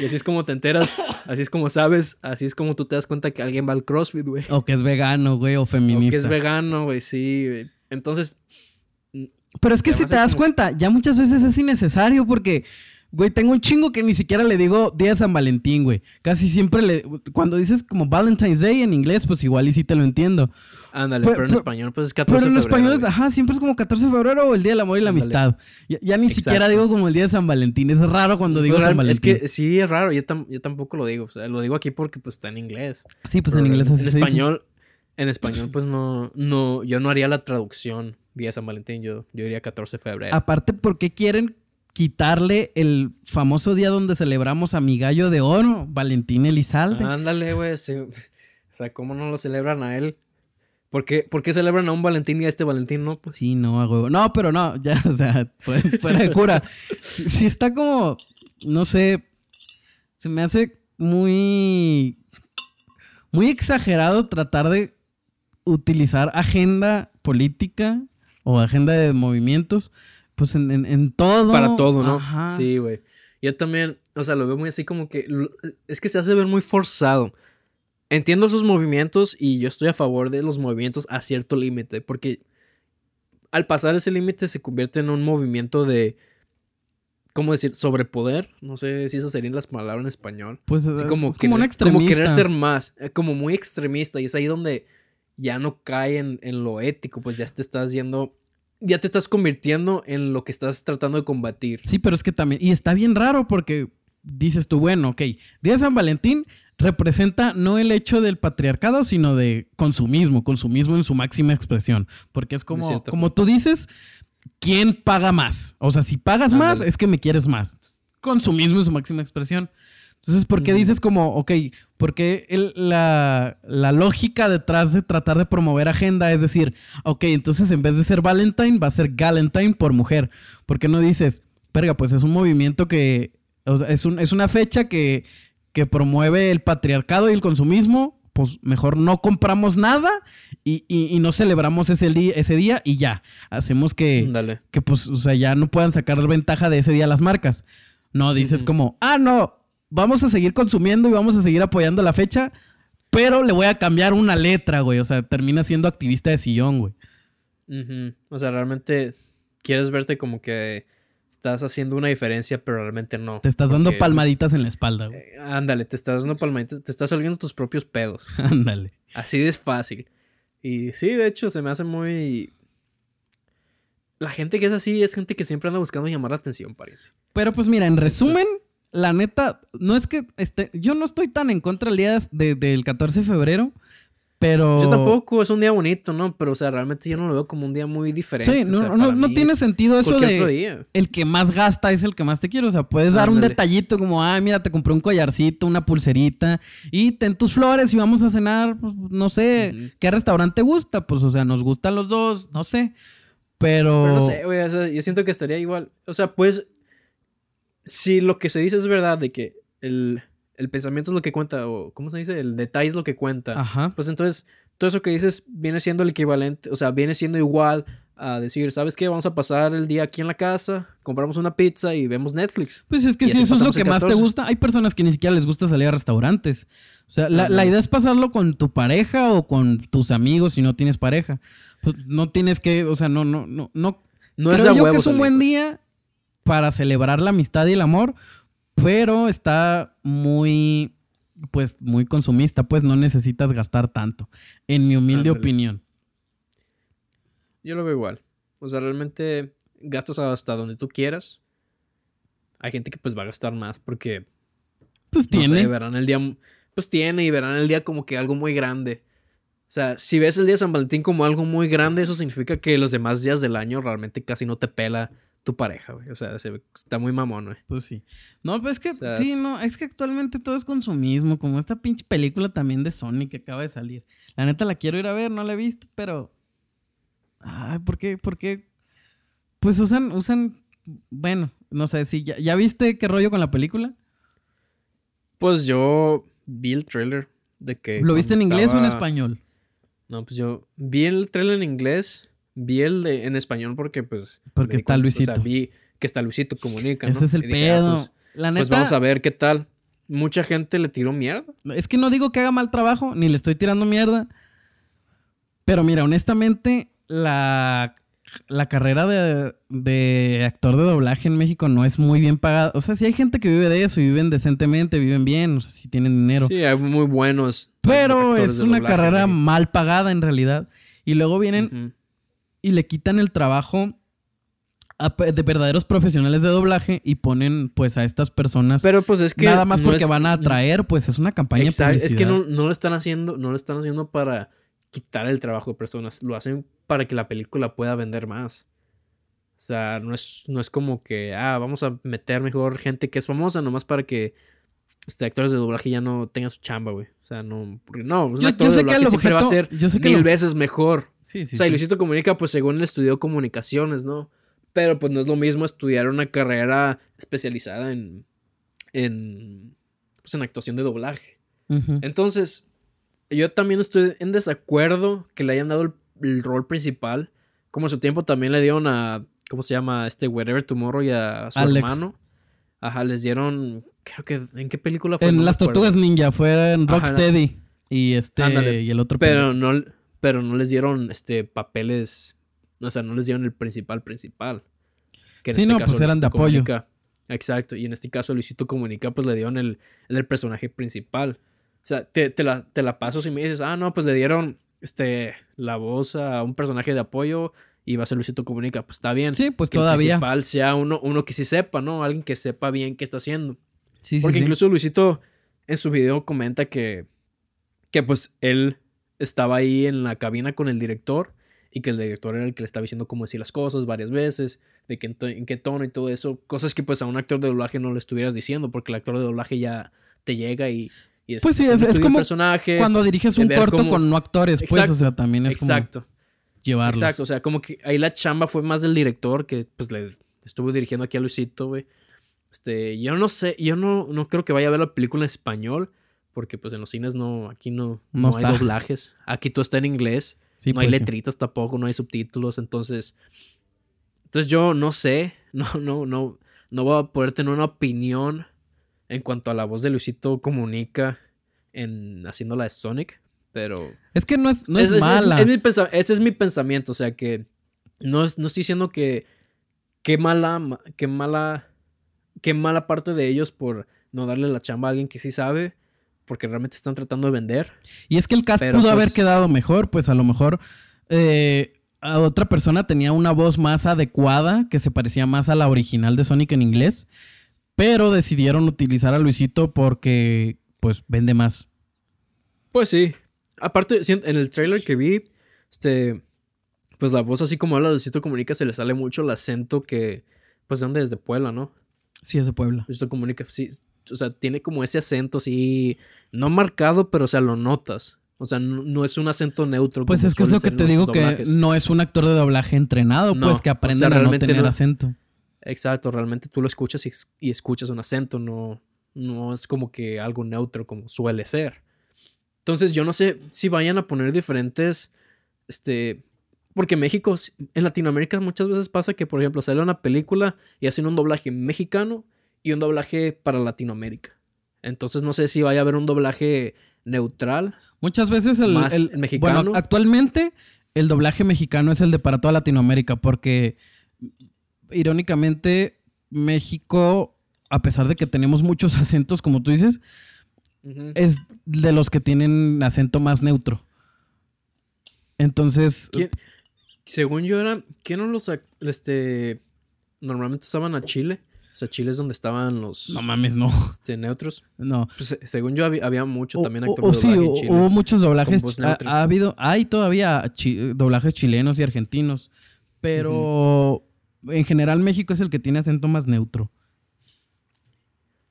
Y así es como te enteras, así es como sabes, así es como tú te das cuenta que alguien va al crossfit, güey. O que es vegano, güey, o O feminista. que es vegano, güey, sí. güey. Entonces, Pero es que si te das como- cuenta, ya muchas veces es innecesario porque, güey, tengo un chingo que ni siquiera le digo Día de San Valentín, güey. Casi siempre le... Cuando dices como Valentine's Day en inglés, pues igual y sí te lo entiendo. ándale, Pero- pero, en pero- español, pues es 14 Pero en de febrero, español, güey. ajá, siempre es como 14 de febrero o el Día del Amor y la. Amistad. Ya, ya ni siquiera digo como el Día de San Valentín. Es raro cuando digo Pues, San real- Valentín. Es que sí, es raro. Yo, tam- yo tampoco lo digo. O sea, lo digo aquí porque pues está en inglés. sí, pues Pero en inglés así En español, en español, pues no, no, yo no haría la traducción día San Valentín. Yo, yo diría 14 de febrero. Aparte, ¿por qué quieren quitarle el famoso día donde celebramos a mi gallo de oro, Valentín Elizalde? Ándale, güey. sí. O sea, ¿cómo no lo celebran a él? ¿Por qué, por qué celebran a un Valentín y a este Valentín no? Pues Sí, no, a huevo. No, pero no, ya, o sea, fuera, de cura. Sí, sí está como, no sé, se me hace muy, muy exagerado tratar de utilizar agenda política o agenda de movimientos, pues en, en- en todo. para todo, ¿no? Ajá. Sí, güey. Yo también, o sea, lo veo muy así como que. Es que se hace ver muy forzado. Entiendo sus movimientos y yo estoy a favor de los movimientos a cierto límite, porque al pasar ese límite se convierte en un movimiento de. ¿Cómo decir? Sobrepoder. No sé si esas serían las palabras en español. Pues Así es, como, es como un extremista. como querer ser más, eh, como muy extremista. Y es ahí donde ya no cae en, en lo ético, pues ya te estás yendo, ya te estás convirtiendo en lo que estás tratando de combatir. Sí, pero es que también, y está bien raro porque dices tú, bueno, ok, Día de San Valentín representa no el hecho del patriarcado, sino de consumismo, consumismo en su máxima expresión, porque es como, como tú dices, ¿quién paga más? O sea, si pagas más, es que me quieres más. Consumismo en su máxima expresión. Entonces, ¿por qué dices como, ok, porque el- la, la lógica detrás de tratar de promover agenda es decir, ok, entonces en vez de ser Valentine, va a ser Galentine por mujer? ¿Por qué no dices, verga, pues es un movimiento que, o sea, es, un- es una fecha que, que promueve el patriarcado y el consumismo, pues mejor no compramos nada y, y- y no celebramos ese día, ese día y ya. Hacemos que, Dale. que, pues, o sea, ya no puedan sacar ventaja de ese día las marcas. No, dices como, ah, no, vamos a seguir consumiendo y vamos a seguir apoyando la fecha, pero le voy a cambiar una letra, güey. O sea, termina siendo activista de sillón, güey. O sea, realmente quieres verte como que estás haciendo una diferencia, pero realmente no. Te estás dando palmaditas en la espalda, güey. Eh, Ándale, te estás dando palmaditas, te estás oliendo tus propios pedos. Ándale. Así de fácil. Y sí, de hecho, se me hace muy. La gente que es así es gente que siempre anda buscando llamar la atención, pariente. Pero pues mira, en resumen, la neta, no es que este, yo no estoy tan en contra del día de- del 14 de febrero, pero... Yo tampoco, es un día bonito, ¿no? Pero, o sea, realmente yo no lo veo como un día muy diferente. Sí, o no, sea, no, no tiene es sentido eso otro de día. el que más gasta es el que más te quiere. O sea, puedes dar un detallito como, ay, mira, te compré un collarcito, una pulserita y ten tus flores y vamos a cenar, pues, no sé. ¿qué restaurante te gusta? Pues, o sea, nos gustan los dos, no sé. Pero... Pero no sé, güey, o sea, yo siento que estaría igual. O sea, pues, si lo que se dice es verdad de que el, el pensamiento es lo que cuenta, o ¿cómo se dice? El detalle es lo que cuenta. Ajá. Pues entonces, todo eso que dices viene siendo el equivalente, o sea, viene siendo igual a decir, ¿sabes qué? Vamos a pasar el día aquí en la casa, compramos una pizza y vemos Netflix. Pues es que Y si eso es lo que más te 14. gusta, hay personas que ni siquiera les gusta salir a restaurantes. O sea, la, la idea es pasarlo con tu pareja o con tus amigos si no tienes pareja. Pues no tienes que, o sea, no, no, no, no. No es Creo a yo que es un buen pues. día para celebrar la amistad y el amor, pero está muy, pues, muy consumista, pues no necesitas gastar tanto, en mi humilde Ándale. opinión. Yo lo veo igual. O sea, realmente gastas hasta donde tú quieras. Hay gente que pues va a gastar más porque Pues no tiene. sé, verán el día, pues tiene y verán el día como que algo muy grande. O sea, si ves el día de San Valentín como algo muy grande, eso significa que los demás días del año realmente casi no te pela tu pareja, güey. O sea, se está muy mamón, güey. Pues sí. No, pues es que O sea, sí, no, es que actualmente todo es consumismo, como esta pinche película también de Sony que acaba de salir. La neta la quiero ir a ver, no la he visto, pero ay, ¿por qué? ¿Por qué? Pues usan usan bueno, no sé si ya, ya viste qué rollo con la película? Pues yo vi el trailer de que. ¿Lo viste en inglés o en español? No, pues yo vi el trailer en inglés, vi el de, en español porque pues... Porque está cuenta, Luisito. O sea, vi que está Luisito Comunica, ¿no? Ese es el dije, ah, pedo. pues, la neta pues vamos a ver qué tal. Mucha gente le tiró mierda. Es que no digo que haga mal trabajo, ni le estoy tirando mierda. Pero mira, honestamente, la, la carrera de, de actor de doblaje en México no es muy bien pagada. O sea, sí hay gente que vive de eso y viven decentemente, viven bien, o sea, sí tienen dinero. Sí, hay muy buenos. pero es una carrera mal pagada en realidad. Y luego vienen. Y le quitan el trabajo a de verdaderos profesionales de doblaje y ponen pues a estas personas Pero pues es que... nada más no porque es- van a atraer, pues es una campaña de publicidad. Es que no, no lo están haciendo, no lo están haciendo para quitar el trabajo de personas. Lo hacen para que la película pueda vender más. O sea, no es, no es como que, ah, vamos a meter mejor gente que es famosa nomás para que este, actores de doblaje ya no tengan su chamba, güey. O sea, no, no, pues un Yo- actor yo de sé que el siempre va a ser objeto- yo sé que mil lo- veces mejor. Sí, sí, o sea, y. Luisito Comunica, pues según él estudió comunicaciones, ¿no? Pero pues no es lo mismo estudiar una carrera especializada en, en, pues, en actuación de doblaje. Entonces, yo también estoy en desacuerdo que le hayan dado el, el rol principal. Como en su tiempo también le dieron a, ¿cómo se llama? Este Wherever Tomorrow y a su Alex. hermano. Ajá, les dieron, creo que, ¿en qué película fue? En Las. Tortugas Ninja fue en Rocksteady y este Ándale. y el otro Pero no, pero no les dieron este papeles, o sea, no les dieron el principal principal. Que en Sí, este no, caso pues eran de apoyo. Comunica. Exacto, y en este caso Luisito Comunica pues le dieron el, el personaje principal. O sea, te, te la, te la paso si me dices, ah, no, pues le dieron este, la voz a un personaje de apoyo y va a ser Luisito Comunica. Pues está bien. Sí, pues que el todavía. principal sea uno, uno que sí sepa, ¿no? Alguien que sepa bien qué está haciendo. Sí, sí, Porque sí. incluso Luisito en su video comenta que, que pues él estaba ahí en la cabina con el director y que el director era el que le estaba diciendo cómo decir las cosas varias veces, de que en, qué tono y todo eso, cosas que pues a un actor de doblaje no le estuvieras diciendo porque el actor de doblaje ya te llega y, y es, Pues sí, es- es como personaje. Cuando diriges un corto cómo- con no actores, pues, Exacto, o sea, también es Exacto. como llevarlos. Exacto, o sea, como que ahí la chamba fue más del director que pues le estuvo dirigiendo aquí a Luisito, güey. Este, yo no sé, yo no, no creo que vaya a ver la película en español, porque pues en los cines no, aquí no, No no, hay está. doblajes. Aquí todo está en inglés. Sí, no hay pues, sí. letritas tampoco, no hay subtítulos, entonces. Entonces yo no sé, no, no, no, no voy a poder tener una opinión en cuanto a la voz de Luisito Comunica en haciendo la de Sonic, pero Es que no es, no es, mala. es mi pensa- ese es mi pensamiento, o sea que no, es- no estoy diciendo que qué mala, ma- qué mala, qué mala parte de ellos por no darle la chamba a alguien que sí sabe, porque realmente están tratando de vender. Y es que el cast Pero, pudo pues- haber quedado mejor, pues a lo mejor eh, a otra persona tenía una voz más adecuada, que se parecía más a la original de Sonic en inglés, pero decidieron utilizar a Luisito porque pues vende más. Pues sí. Aparte, en el trailer que vi, este, pues la voz así como habla Luisito Comunica se le sale mucho el acento que, pues donde desde Puebla, ¿no? Sí, es de Puebla. Luisito Comunica, sí, o sea, tiene como ese acento así, no marcado, pero o sea, lo notas. O sea, no, no es un acento neutro. Pues como es que es lo que te digo doblajes. que no es un actor de doblaje entrenado, No, pues que o sea, a no tener no- acento. Exacto, realmente tú lo escuchas y, y escuchas un acento, no, no es como que algo neutro como suele ser. Entonces yo no sé si vayan a poner diferentes, este, porque México, en Latinoamérica muchas veces pasa que, por ejemplo, sale una película y hacen un doblaje mexicano y un doblaje para Latinoamérica. Entonces no sé si vaya a haber un doblaje neutral. Muchas veces el, Más el- mexicano. Bueno, actualmente el doblaje mexicano es el de para toda Latinoamérica porque irónicamente México, a pesar de que tenemos muchos acentos, como tú dices, es de los que tienen acento más neutro. Entonces, ¿Quién- según yo era, ¿qué no los, este, normalmente usaban a Chile? O sea, Chile es donde estaban los no mames, no. este, neutros. No. Pues, se- según yo había, había mucho O- también o de sí, en Chile. hubo muchos doblajes. Ha, habido, hay todavía chi- doblajes chilenos y argentinos, pero en general México es el que tiene acento más neutro.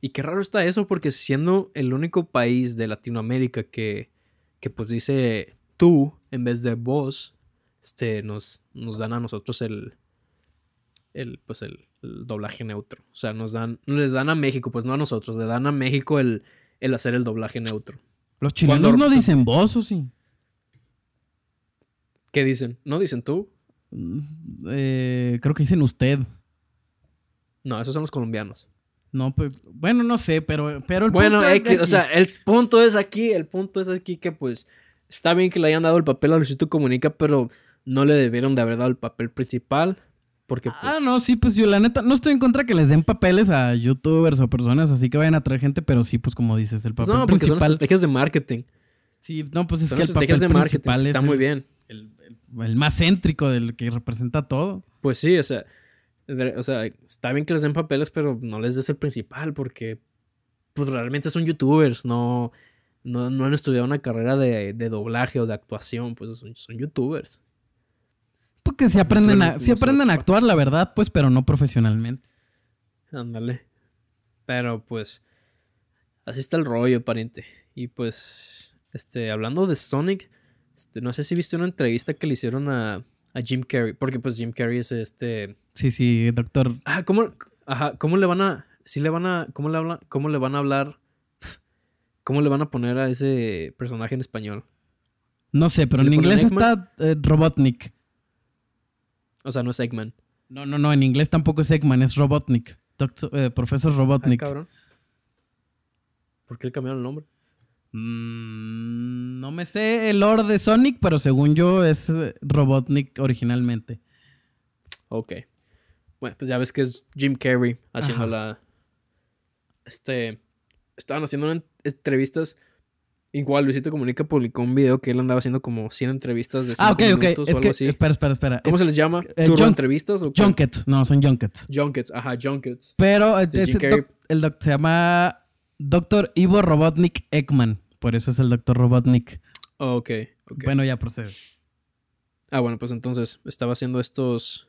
Y qué raro está eso, porque siendo el único país de Latinoamérica que, que pues dice tú en vez de vos, este, nos, nos dan a nosotros el, el, pues el, el doblaje neutro. O sea, nos dan, les dan a México, pues no a nosotros, le dan a México el, el hacer el doblaje neutro. Los chilenos Cuando- no dicen vos, ¿o sí? ¿Qué dicen? ¿No dicen tú? Mm, eh, creo que dicen usted. No, esos son los colombianos. No, pues, bueno, no sé, pero, pero el Bueno, punto es o sea, el punto es aquí, el punto es aquí que pues está bien que le hayan dado el papel a Luisito Comunica, pero no le debieron de haber dado el papel principal. Porque pues... Ah, no, sí, pues yo la neta, no estoy en contra que les den papeles a youtubers o personas así que vayan a traer gente, pero sí, pues como dices, el pues, papel no, porque son estrategias de marketing. Sí, no, pues es Son que el papel estrategias de marketing, principal está es muy el, bien. el- el- el más céntrico del que representa todo. Pues sí, o sea, o sea, está bien que les den papeles, pero no les des el principal porque pues realmente son youtubers, no, no, no han estudiado una carrera de, de doblaje o de actuación, pues son, son youtubers. Porque sí aprenden a, se aprenden a actuar, la verdad, pues, pero no profesionalmente. Ándale. Pero pues, así está el rollo, pariente. Y pues, este, hablando de Sonic, este, no sé si viste una entrevista que le hicieron a, a Jim Carrey, porque pues Jim Carrey es este... Sí, sí, doctor. Ah, ¿cómo, ajá, ¿cómo le van a... Sí le van a... ¿Cómo le, habla, cómo le van a hablar? ¿Cómo le van a poner a ese personaje en español? No sé, pero ¿Sí en inglés Eggman? está eh, Robotnik. O sea, no es Eggman. No, no, no, en inglés tampoco es Eggman, es Robotnik. Doctor- eh, profesor Ay, Robotnik. cabrón. ¿Por qué le cambiaron el nombre? Mm, no me sé el lore de Sonic, pero según yo es eh, Robotnik originalmente. Ok. Bueno, pues ya ves que es Jim Carrey haciendo Ajá. la. Este. Estaban haciendo entrevistas. Igual Luisito Comunica publicó un video que él andaba haciendo como 100 entrevistas de 5 Ah, ok, ok. minutos o Es algo que, así. espera, espera, espera. ¿Cómo Es- se les llama? eh, ¿Turbo junk- entrevistas o? Junkets. No, son Junkets. Junkets, ajá, Junkets. Pero Este, este, doc- el doc se llama Doctor Ivo Robotnik Ekman. Por eso es el Doctor Robotnik. Oh, ok, ok. Bueno, ya procede. Ah, bueno, pues entonces estaba haciendo estos.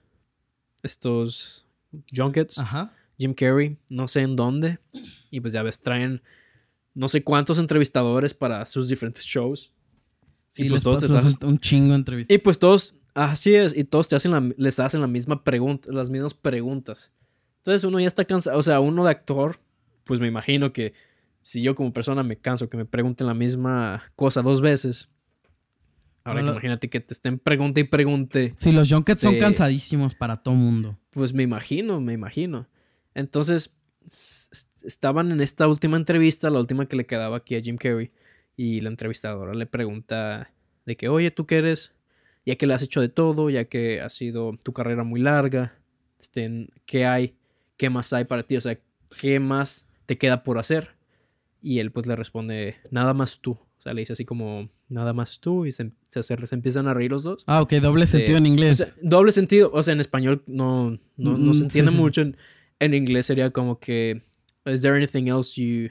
Estos. Junkets. Ajá. Jim Carrey, no sé en dónde. Y pues ya ves, traen no sé cuántos entrevistadores para sus diferentes shows. Sí, y pues todos te hacen- un chingo de entrevistas. Y pues todos, así es, y todos te hacen la- les hacen la misma pregunta, las mismas preguntas. Entonces uno ya está cansado, o sea, uno de actor, pues me imagino que si yo como persona me canso que me pregunten la misma cosa dos veces. Ahora que imagínate que te estén pregunte y pregunte. Sí, los junkets son Este- cansadísimos para todo mundo. Pues me imagino, me imagino. Entonces, estaban en esta última entrevista, la última que le quedaba aquí a Jim Carrey, y la entrevistadora le pregunta de que, oye, ¿tú qué eres? Ya que le has hecho de todo, ya que ha sido tu carrera muy larga, este, ¿qué hay? ¿Qué más hay para ti? O sea, ¿qué más te queda por hacer? Y él pues le responde, nada más tú. O sea, le dice así como, nada más tú, y se, se, hace- se empiezan a reír los dos. Ah, ok, doble Este, sentido en O inglés. sea, doble sentido. O sea, en español no, no, no Mm, se entiende sí. mucho. En, en inglés sería como que, ¿Is there anything else you.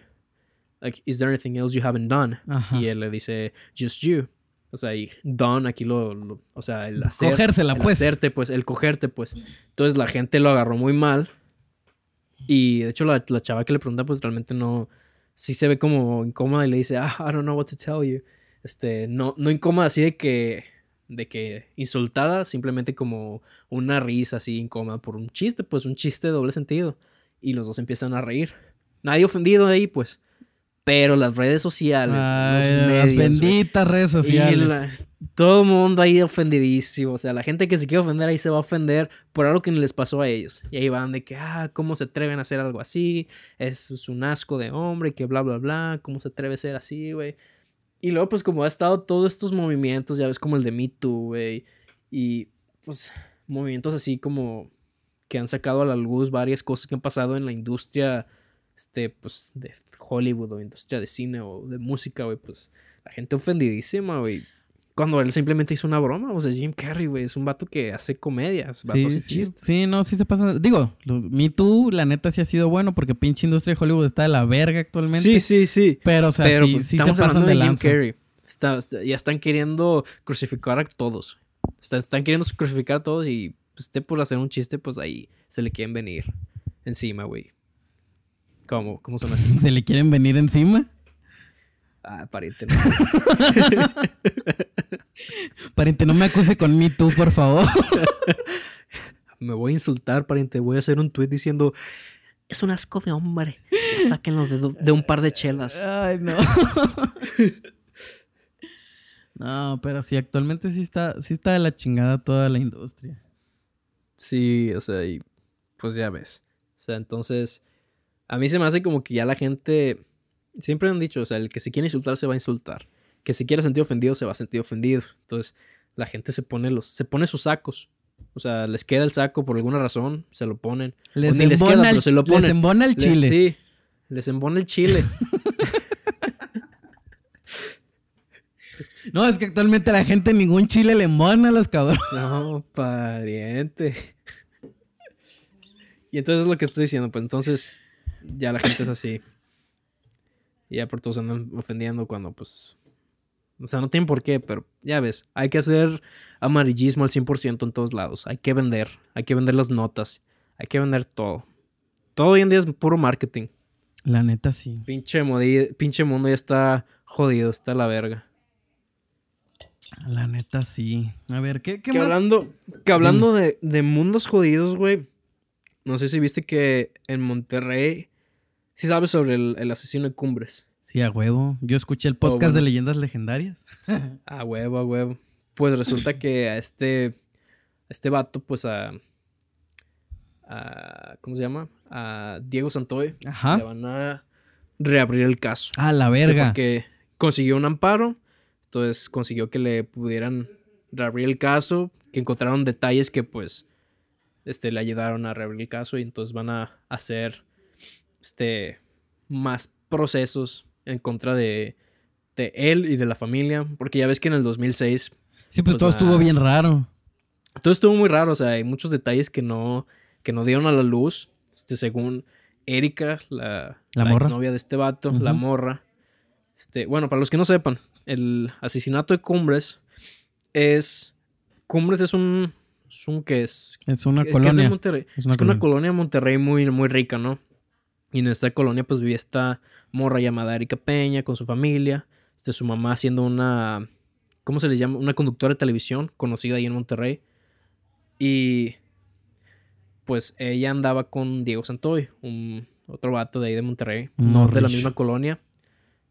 Like, is there anything else you haven't done? Ajá. Y él le dice, Just you. O sea, y done aquí lo. lo- o sea, el hacer. Cogérsela, el pues. hacerte, pues. El cogerte, pues. Entonces la gente lo agarró muy mal. Y de hecho, la, la chava que le pregunta, pues realmente no. Sí se ve como incómoda y le dice, ah, I don't know what to tell you. Este, no, no incómoda así de que. De que insultada, simplemente como una risa así incómoda por un chiste, pues un chiste de doble sentido. Y los dos empiezan a reír. Nadie ofendido ahí, pues. Pero las redes sociales, Ay, los las medios, güey, benditas redes y sociales. la- todo el mundo ahí ofendidísimo. O sea, la gente que se quiere ofender ahí se va a ofender por algo que ni les pasó a ellos. Y ahí van de que, ah, ¿cómo se atreven a hacer algo así? Es, es un asco de hombre, que bla, bla, bla. ¿Cómo se atreve a ser así, güey? Y luego, pues, como ha estado todos estos movimientos, ya ves, como el de Me Too, güey. Y, pues, movimientos así como que han sacado a la luz varias cosas que han pasado en la industria, este, pues, de Hollywood o industria de cine o de música, güey, pues, la gente ofendidísima, güey. Cuando él simplemente hizo una broma, o sea, Jim Carrey, güey, es un vato que hace comedias, vato Sí, hace sí, chistes. sí, no, sí se pasa. Digo, lo- Me Too, la neta sí ha sido bueno porque pinche industria de Hollywood está de la verga actualmente. Sí, sí, sí. Pero, o sea, Pero sí, pues, sí se estamos pasan hablando de de Jim. Carrey. Está- está- ya están queriendo crucificar a todos. Están, están queriendo crucificar a todos y pues, usted por hacer un chiste, pues ahí se le quieren venir encima, güey. ¿Cómo? ¿Cómo son así? ¿Se le quieren venir encima? Ah, pariente. no. Pariente, no me acuse con Me Too, por favor. Me voy a insultar, pariente. Voy a hacer un tweet diciendo... Es un asco de hombre. Sáquenlo de, de un par de chelas. Ay, no. no, pero sí, actualmente sí está, sí está de la chingada toda la industria. Sí, o sea, y pues ya ves. O sea, entonces, a mí se me hace como que ya la gente, siempre han dicho, o sea, el que se quiere insultar se va a insultar. Que se quiera sentir ofendido se va a sentir ofendido. Entonces, la gente se pone los, se pone sus sacos. O sea, les queda el saco por alguna razón, se lo ponen. Les, O ni les embona, queda, el, pero se lo les ponen. embona el Les- chile. sí, les embona el chile. No, es que actualmente la gente ningún chile le embona a los cabrones. No, pariente. Y entonces es lo que estoy diciendo, pues entonces ya la gente es así. Y ya por todos se andan ofendiendo cuando pues... O sea, no tienen por qué, pero ya ves, hay que hacer amarillismo al 100% en todos lados. Hay que vender, hay que vender las notas, hay que vender todo. Todo hoy en día es puro marketing. La neta sí. Pinche, pinche mundo ya está jodido, está la verga. La neta sí. A ver, ¿qué, qué que más? hablando, que hablando de, de mundos jodidos, güey. No sé si viste que en Monterrey. Sí sabes sobre el, el asesino de Cumbres. Sí, a huevo. Yo escuché el podcast bueno. de leyendas legendarias. A huevo, a huevo. Pues resulta que a este. a este vato, pues a. a- ¿Cómo se llama? A Diego Santoy. Le Ajá. van a reabrir el caso. Ah, la verga. Porque consiguió un amparo. Entonces consiguió que le pudieran reabrir el caso. Que encontraron detalles que pues este, le ayudaron a reabrir el caso. Y entonces van a hacer este, más procesos en contra de, de él y de la familia. Porque ya ves que en el 2006 Sí, pues todo estuvo bien raro. todo estuvo muy raro. O sea, hay muchos detalles que no, que no dieron a la luz. Este, según Erika, la, La morra. novia de este vato, la morra. Este, bueno, para los que no sepan, el asesinato de Cumbres es. Cumbres es un. Es un que es. Es una que- que es de colonia. Monterrey. Es una que una colonia. colonia de Monterrey muy, muy rica, ¿no? Y en esta colonia, pues vivía esta morra llamada Erika Peña con su familia. Este, su mamá siendo una. ¿Cómo se le llama? Una conductora de televisión conocida ahí en Monterrey. Y. pues ella andaba con Diego Santoy, un otro vato de ahí de Monterrey, no de la misma colonia.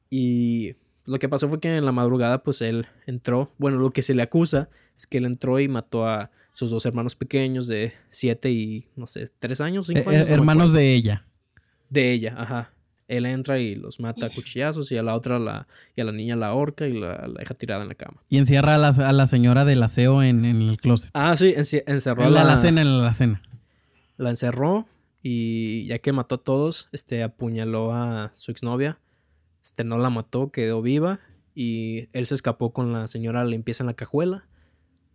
Y lo que pasó fue que en la madrugada, pues él entró. Bueno, lo que se le acusa es que él entró y mató a sus dos hermanos pequeños de siete y, no sé, tres años, cinco Eh, años. no me hermanos de ella. De ella, ajá. Él entra y los mata a cuchillazos y a la otra la, y a la niña la ahorca y la, la deja tirada en la cama. Y encierra a la, a la señora del aseo en, en el closet. Ah, sí, enci- encerró a En la, la, alacena, en la alacena. la encerró y ya que mató a todos, este apuñaló a su exnovia. Este no la mató, quedó viva y él se escapó con la señora limpieza en la cajuela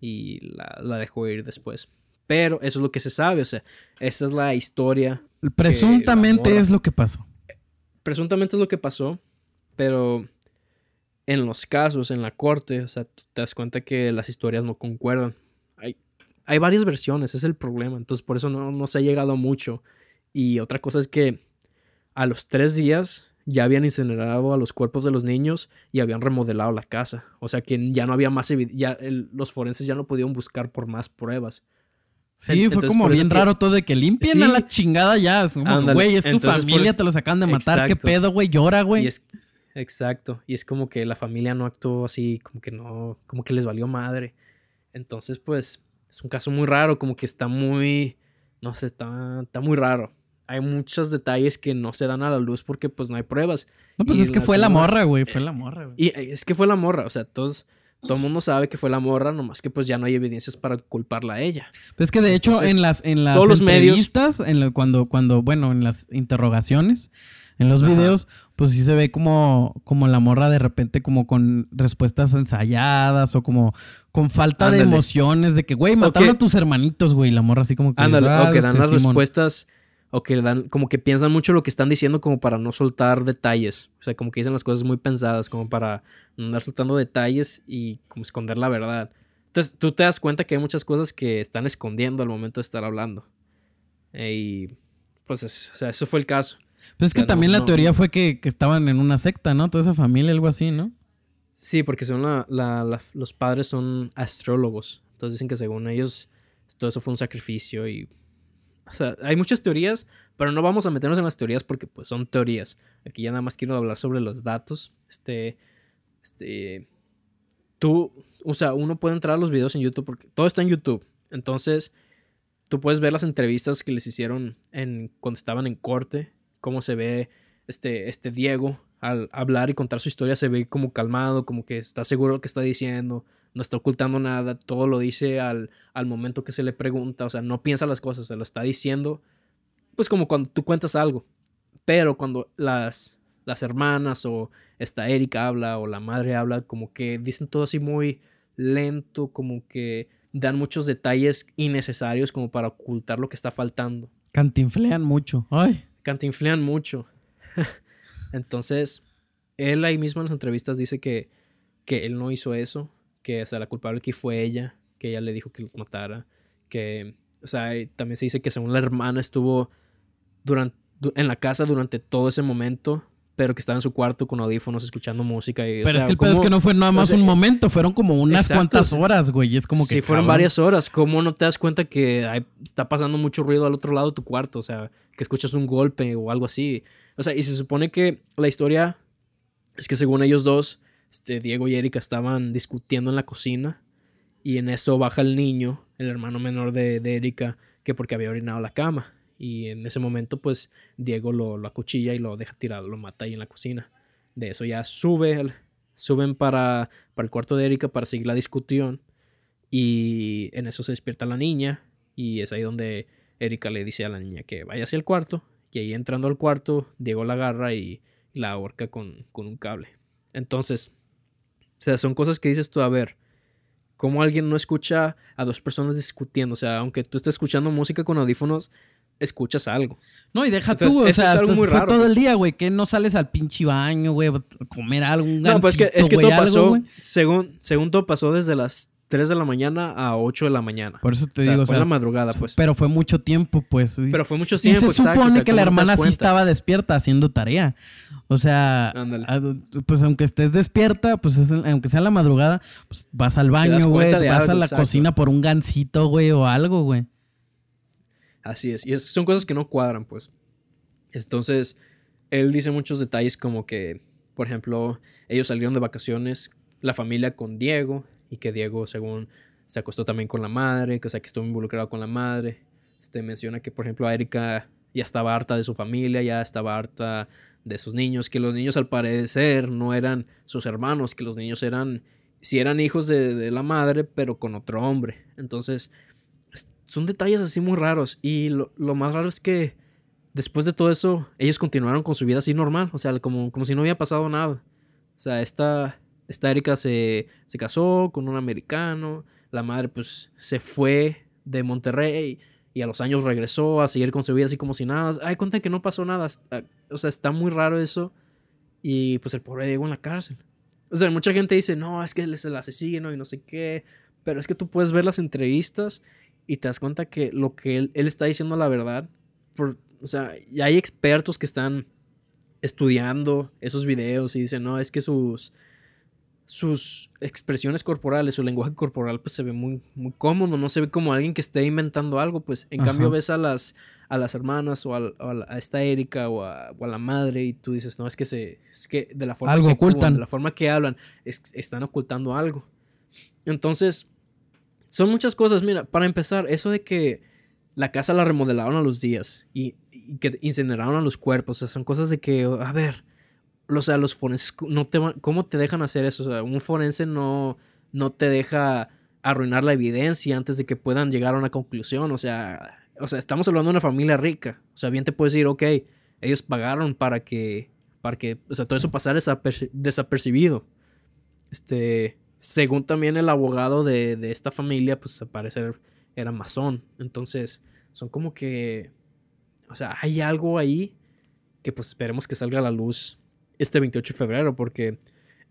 y la, la dejó ir después. Pero eso es lo que se sabe, o sea, esa es la historia. Presuntamente es lo que pasó. Presuntamente es lo que pasó, pero en los casos, en la corte, o sea, te das cuenta que las historias no concuerdan. Hay, hay varias versiones, es el problema, entonces por eso no, no se ha llegado mucho. Y otra cosa es que a los tres días ya habían incinerado a los cuerpos de los niños y habían remodelado la casa. O sea que ya no había más evidencia, los forenses ya no podían buscar por más pruebas. Sí, fue como bien que- raro todo de que limpien a la chingada ya. Güey, es tu Entonces, por- familia, te los acaban de matar. ¿Qué pedo, güey? Llora, güey. Es exacto, y es como que la familia no actuó así, como que no, como que les valió madre. Entonces, pues es un caso muy raro, como que está muy no sé, está está muy raro. Hay muchos detalles que no se dan a la luz porque pues no hay pruebas. No, pues y es que fue la morra, güey. Fue la morra, güey. Y eh, es que fue la morra, o sea, todos todo el mundo sabe que fue la morra, nomás que pues ya no hay evidencias para culparla a ella. Pues es que de hecho Entonces, en las en las todos los medios- entrevistas, en lo- cuando cuando bueno, en las interrogaciones, en los Ajá. videos, pues sí se ve como como la morra de repente como con respuestas ensayadas o como con falta de emociones de que güey, mataron a tus hermanitos, güey, la morra así como que Ándale, "Ah, o que dan las Simón". respuestas, o que dan, como que piensan mucho lo que están diciendo como para no soltar detalles. O sea, como que dicen las cosas muy pensadas, como para no andar soltando detalles y como esconder la verdad. Entonces, tú te das cuenta que hay muchas cosas que están escondiendo al momento de estar hablando. Eh, y pues, es- o sea, eso fue el caso. Pues es O sea, que también no- la no- teoría fue que, que estaban en una secta, ¿no? Toda esa familia, algo así, ¿no? Sí, porque son la- la- la- los padres son astrólogos. Entonces dicen que según ellos todo eso fue un sacrificio y... O sea, hay muchas teorías, pero no vamos a meternos en las teorías porque pues son teorías. Aquí ya nada más quiero hablar sobre los datos. Este... Este... Tú... O sea, uno puede entrar a los videos en YouTube porque todo está en YouTube. Entonces, tú puedes ver las entrevistas que les hicieron en, cuando estaban en corte. Cómo se ve este, este Diego al hablar y contar su historia se ve como calmado, como que está seguro de lo que está diciendo, no está ocultando nada, todo lo dice al, al momento que se le pregunta, o sea, no piensa las cosas, se lo está diciendo, pues como cuando tú cuentas algo. Pero cuando las, las hermanas o esta Erika habla o la madre habla, como que dicen todo así muy lento, como que dan muchos detalles innecesarios como para ocultar lo que está faltando Cantinflean mucho. Ay. cantinflean mucho. Entonces, él ahí mismo en las entrevistas dice que, que él no hizo eso, que o sea, la culpable aquí fue ella, que ella le dijo que los matara, que, o sea, también se dice que según la hermana estuvo durante, en la casa durante todo ese momento, pero que estaba en su cuarto con audífonos escuchando música. Y, o Pero sea, es que el pedo es ¿cómo- que no fue nada o más sea, un momento, fueron como unas exacto, cuantas horas, güey. Es como que. Sí, fueron varias horas. ¿Cómo no te das cuenta que hay- está pasando mucho ruido al otro lado de tu cuarto? O sea, que escuchas un golpe o algo así. O sea, y se supone que la historia es que según ellos dos, este, Diego y Erika estaban discutiendo en la cocina y en eso baja el niño, el hermano menor de, de Erika, que porque había orinado la cama. Y en ese momento, pues, Diego lo, lo acuchilla y lo deja tirado, lo mata ahí en la cocina. De eso ya sube, suben para, para el cuarto de Erika para seguir la discusión. Y en eso se despierta la niña. Y es ahí donde Erika le dice a la niña que vaya hacia el cuarto. Y ahí entrando al cuarto, Diego la agarra y, y la ahorca con, con un cable. Entonces, o sea, son cosas que dices tú, a ver, ¿cómo alguien no escucha a dos personas discutiendo? O sea, aunque tú estés escuchando música con audífonos, escuchas algo. No, y deja Entonces, tú, o eso sea, es algo pues, muy fue raro, todo pues. el día, güey, que no sales al pinche baño, güey, a comer algo, un No, pues es que, es que güey, todo algo, pasó, según, según todo pasó desde las 3 de la mañana a 8 de la mañana. Por eso te o sea, digo, o fue sea, en la madrugada, pues. pero fue mucho tiempo, pues. Pero fue mucho y tiempo, se exacto, supone o sea, que la ¿cómo no te das hermana sí estaba despierta haciendo tarea. O sea, a- pues aunque estés despierta, pues es- aunque sea la madrugada, pues vas al baño, güey, vas algo, a la exacto. cocina por un gansito, güey, o algo, güey. Así es. Y son cosas que no cuadran, pues. Entonces, él dice muchos detalles como que, por ejemplo, ellos salieron de vacaciones, la familia con Diego, y que Diego, según, se acostó también con la madre, que, o sea, que estuvo involucrado con la madre. Este menciona que, por ejemplo, Erika ya estaba harta de su familia, ya estaba harta de sus niños, que los niños al parecer no eran sus hermanos, que los niños eran, si eran hijos de, la madre, pero con otro hombre. Entonces, son detalles así muy raros. Y lo, más raro es que después de todo eso, ellos continuaron con su vida así normal, o sea, como, como si no había pasado nada. O sea, esta, esta Erika se, se casó con un americano, la madre pues se fue de Monterrey y a los años regresó a seguir con su vida así como si nada. Ay, cuenta que no pasó nada. Ah, o sea, está muy raro eso. Y pues el pobre llegó en la cárcel. O sea, mucha gente dice, no, es que él es el asesino y no sé qué. Pero es que tú puedes ver las entrevistas y te das cuenta que lo que él, él está diciendo la verdad. Por, o sea, ya hay expertos que están estudiando esos videos y dicen, no, es que sus sus expresiones corporales, su lenguaje corporal, pues se ve muy, muy cómodo, no se ve como alguien que esté inventando algo, pues en cambio ves a las, a las hermanas o a, esta Erika o a, la madre y tú dices, no, es que, se, es que de la forma que ocultan. de la forma que hablan, están ocultando algo. Entonces, son muchas cosas, mira, para empezar, eso de que la casa la remodelaron a los días y, que incineraron a los cuerpos, o sea, son cosas de que, a ver, o sea, los forenses, no te, ¿cómo te dejan hacer eso? O sea, un forense no, no te deja arruinar la evidencia antes de que puedan llegar a una conclusión. O sea, o sea, estamos hablando de una familia rica. O sea, bien te puedes decir, ok, ellos pagaron para que, para que, o sea, todo eso pasara desapercibido. Este, según también el abogado de, de esta familia, pues al parecer era masón. Entonces, son como que, o sea, hay algo ahí que pues esperemos que salga a la luz este 28 de febrero porque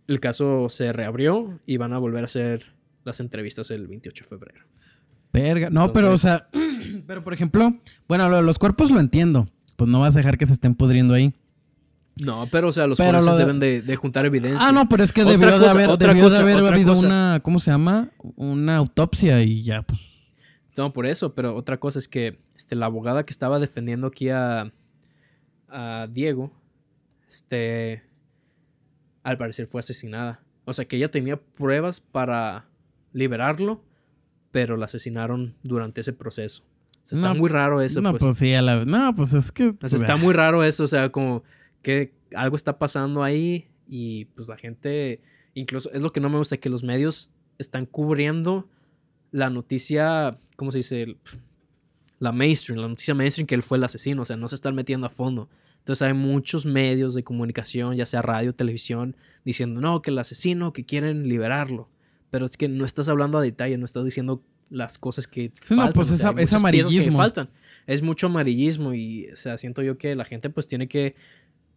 el caso se reabrió y van a volver a hacer las entrevistas el 28 de febrero. Verga, no, pero o sea, pero por ejemplo, bueno, los cuerpos lo entiendo, pues no vas a dejar que se estén pudriendo ahí. No, pero o sea, los forenses deben de, juntar evidencia. Ah, no, pero es que debió de haber, otra cosa, haber habido una, ¿cómo se llama? Una autopsia y ya, pues. No, por eso, pero otra cosa es que este, la abogada que estaba defendiendo aquí a, a Diego, este, al parecer fue asesinada. O sea que ella tenía pruebas para liberarlo, pero la asesinaron durante ese proceso. está muy raro eso. No, pues, pues sí, no, pues es que... está muy raro eso, o sea, como que algo está pasando ahí y pues la gente, incluso es lo que no me gusta, que los medios están cubriendo la noticia, ¿cómo se dice? La mainstream, la noticia mainstream que él fue el asesino, o sea, no se están metiendo a fondo. Entonces hay muchos medios de comunicación, ya sea radio, televisión, diciendo, no, que el asesino, que quieren liberarlo. Pero es que no estás hablando a detalle, no estás diciendo las cosas que faltan. pues es amarillismo. Que faltan. Es mucho amarillismo y, o sea, siento yo que la gente pues tiene que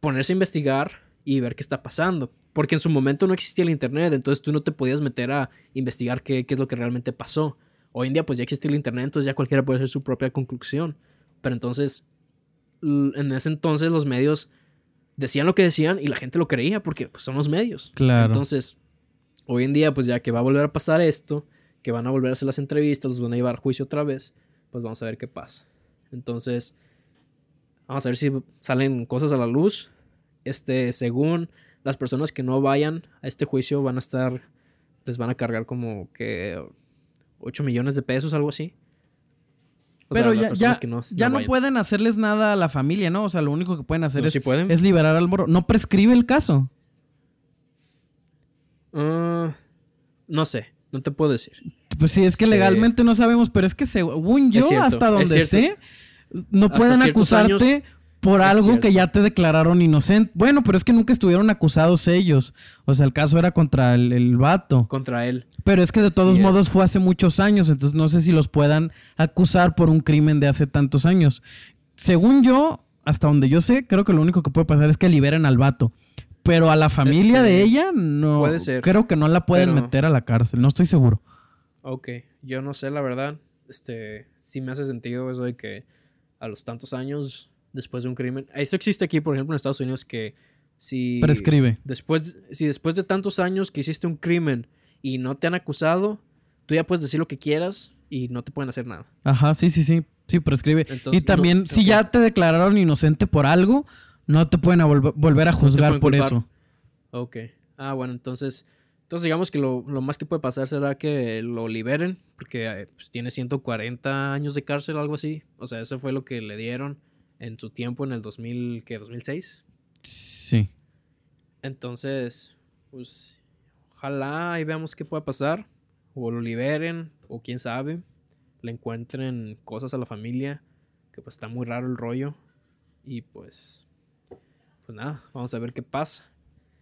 ponerse a investigar y ver qué está pasando. Porque en su momento no existía el internet, entonces tú no te podías meter a investigar qué, qué es lo que realmente pasó. Hoy en día pues ya existe el internet, entonces ya cualquiera puede hacer su propia conclusión. Pero entonces en ese entonces los medios decían lo que decían y la gente lo creía porque pues, son los medios. Claro. Entonces, hoy en día, pues ya que va a volver a pasar esto, que van a volver a hacer las entrevistas, los van a llevar a juicio otra vez, pues vamos a ver qué pasa. Entonces, vamos a ver si salen cosas a la luz. Este, según las personas que no vayan a este juicio van a estar, les van a cargar como que 8 millones de pesos, algo así. Pero ya, ya, no, pueden hacerles nada a la familia, ¿no? O sea, lo único que pueden hacer es, liberar al morro. ¿No prescribe el caso? Ah, no sé, no te puedo decir. Pues sí, es que este, legalmente no sabemos, pero es que según yo, hasta donde sé, no pueden acusarte por algo que ya te declararon inocente. Bueno, pero es que nunca estuvieron acusados ellos. O sea, el caso era contra el, el vato. Contra él. Pero es que de todos modos fue hace muchos años, entonces no sé si los puedan acusar por un crimen de hace tantos años. Según yo, hasta donde yo sé, creo que lo único que puede pasar es que liberen al vato. Pero a la familia de ella, no. Puede ser. Creo que no la pueden meter a la cárcel, no estoy seguro. Ok, yo no sé, la verdad. Este, sí me hace sentido eso de que a los tantos años después de un crimen. Eso existe aquí, por ejemplo, en Estados Unidos, que si. Prescribe. Después, si después de tantos años que hiciste un crimen y no te han acusado, tú ya puedes decir lo que quieras y no te pueden hacer nada. Ajá, sí, sí, sí. Sí, prescribe. Entonces, y también, no- si ya te declararon inocente por algo, no te pueden a volver, volver a juzgar por culpar. eso. Ok. Ah, bueno, entonces. Entonces digamos que lo, lo más que puede pasar será que lo liberen, porque eh, pues, tiene 140 años de cárcel o algo así. O sea, eso fue lo que le dieron en su tiempo en el 2000, ¿qué? 2006. Sí. Entonces, pues ojalá y veamos qué puede pasar. O lo liberen, o quién sabe, le encuentren cosas a la familia, que pues está muy raro el rollo. Y pues, pues nada, vamos a ver qué pasa.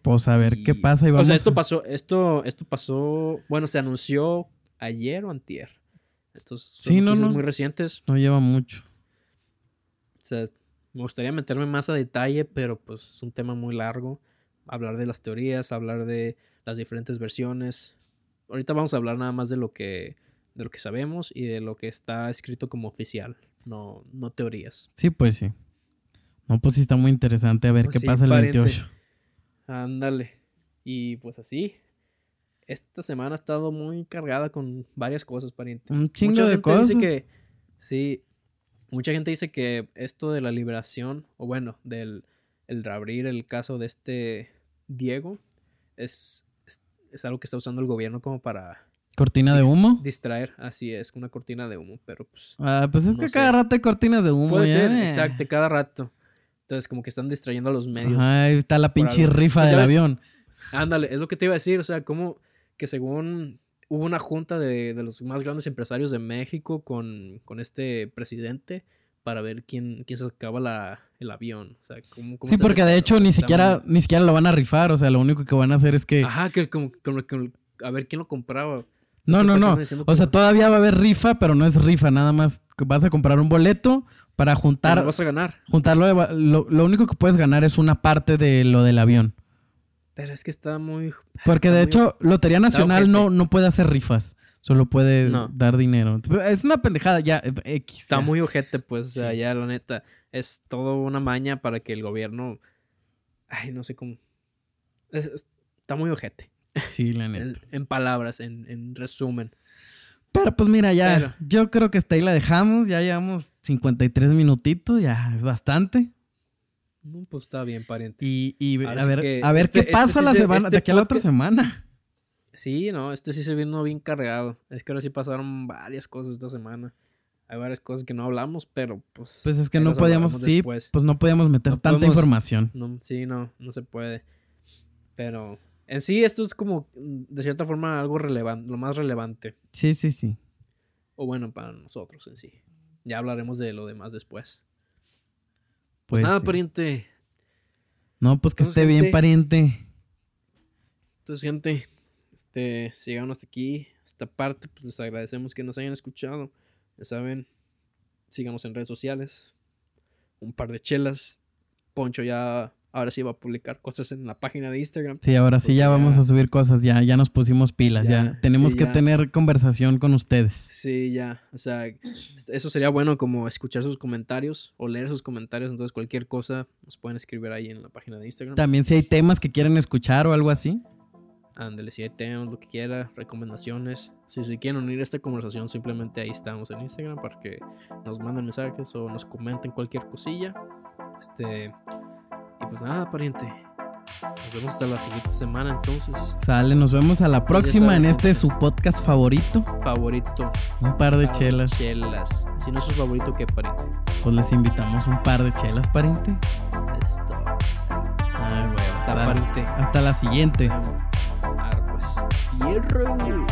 Pues a ver qué pasa y O sea, esto pasó, esto, esto pasó, bueno, se anunció ayer o antier. Estos son Sí, no, no. muy recientes. No lleva mucho. O sea, me gustaría meterme más a detalle, pero pues es un tema muy largo. Hablar de las teorías, hablar de las diferentes versiones. Ahorita vamos a hablar nada más de lo que, de lo que sabemos y de lo que está escrito como oficial, no, no teorías. Sí, pues sí. No, pues sí está muy interesante a ver Pues qué sí, pasa el pariente. 28. Ándale. Y pues así. Esta semana ha estado muy cargada con varias cosas, pariente. Un chingo mucha de gente cosas. dice que. Sí. Mucha gente dice que esto de la liberación, o bueno, del el reabrir el caso de este Diego, es, es, es algo que está usando el gobierno como para ¿Cortina de humo? distraer. Así es, una cortina de humo, pero pues. Ah, pues es no que sé. cada rato hay cortinas de humo. Puede ya, ser, eh. exacto, cada rato. Entonces, como que están distrayendo a los medios. Ahí está la pinche rifa Pues, del avión. Ándale, es lo que te iba a decir, o sea, como que según hubo una junta de, de los más grandes empresarios de México con, con este presidente para ver quién, quién sacaba la, el avión. O sea, cómo, cómo Sí, porque de hecho ni siquiera, ni siquiera lo van a rifar. O sea, lo único que van a hacer es que. Ajá, que como, como que- a ver quién lo compraba. no, no, ¿por qué no. O sea, como, todavía va a haber rifa, pero no es rifa. Nada más vas a comprar un boleto para "Pero juntar. lo vas a ganar. Juntarlo. Lo, lo único que puedes ganar es una parte de lo del avión. Pero es que está muy... Porque está de muy- hecho, Lotería Nacional no, no puede hacer rifas. Solo puede No. dar dinero. Es una pendejada ya. eh, X, Está ya. muy ojete, pues, o sea, Sí. ya la neta, es todo una maña para que el gobierno... Ay, no sé cómo... es- es- está muy ojete. Sí, la neta. En, en palabras, en, en resumen. Pero pues mira, ya. Pero- Yo creo que hasta ahí la dejamos. Ya llevamos 53 minutitos. Ya es bastante. No, pues está bien, pariente. Y, y a ver, que a ver este- qué pasa este sí la se- semana, este de aquí a la otra semana. Sí, no, este sí se vino bien cargado. Es que ahora sí pasaron varias cosas esta semana. Hay varias cosas que no hablamos, pero pues. Pues es que no podíamos, sí, después. pues no podíamos meter No tanta podemos- información. No, sí, no, no se puede. Pero en sí, esto es como, de cierta forma, algo relevante, lo más relevante. Sí, sí, sí. O bueno, para nosotros en sí. Ya hablaremos de lo demás después. Pues Pues, nada, sí. pariente. No, pues que Entonces, esté bien, pariente. Entonces, gente, este, si llegaron hasta aquí, esta parte, pues les agradecemos que nos hayan escuchado. Ya saben, síganos en redes sociales. Un par de chelas. Poncho ya, ahora sí va a publicar cosas en la página de Instagram. Sí, ahora sí ya vamos a subir cosas, ya, ya nos pusimos pilas, ya. Ya, Tenemos sí, que ya. tener conversación con ustedes. Sí, ya. O sea, eso sería bueno como escuchar sus comentarios o leer sus comentarios. Entonces, cualquier cosa nos pueden escribir ahí en la página de Instagram. También si hay temas que quieren escuchar o algo así. Ándale, si hay temas, lo que quiera, recomendaciones. Si se quieren unir a esta conversación, simplemente ahí estamos en Instagram para que nos manden mensajes o nos comenten cualquier cosilla. Este. Pues nada, pariente. Nos vemos hasta la siguiente semana entonces. Sale, nos vemos a la Pues próxima en este su podcast favorito. Favorito. Un par de par chelas. Chelas. Si no es su favorito, ¿qué pariente? Pues les invitamos un par de chelas, pariente. Esto. Ay, güey, Hasta hasta, la, pariente. hasta la siguiente. Ah, pues. Fierro.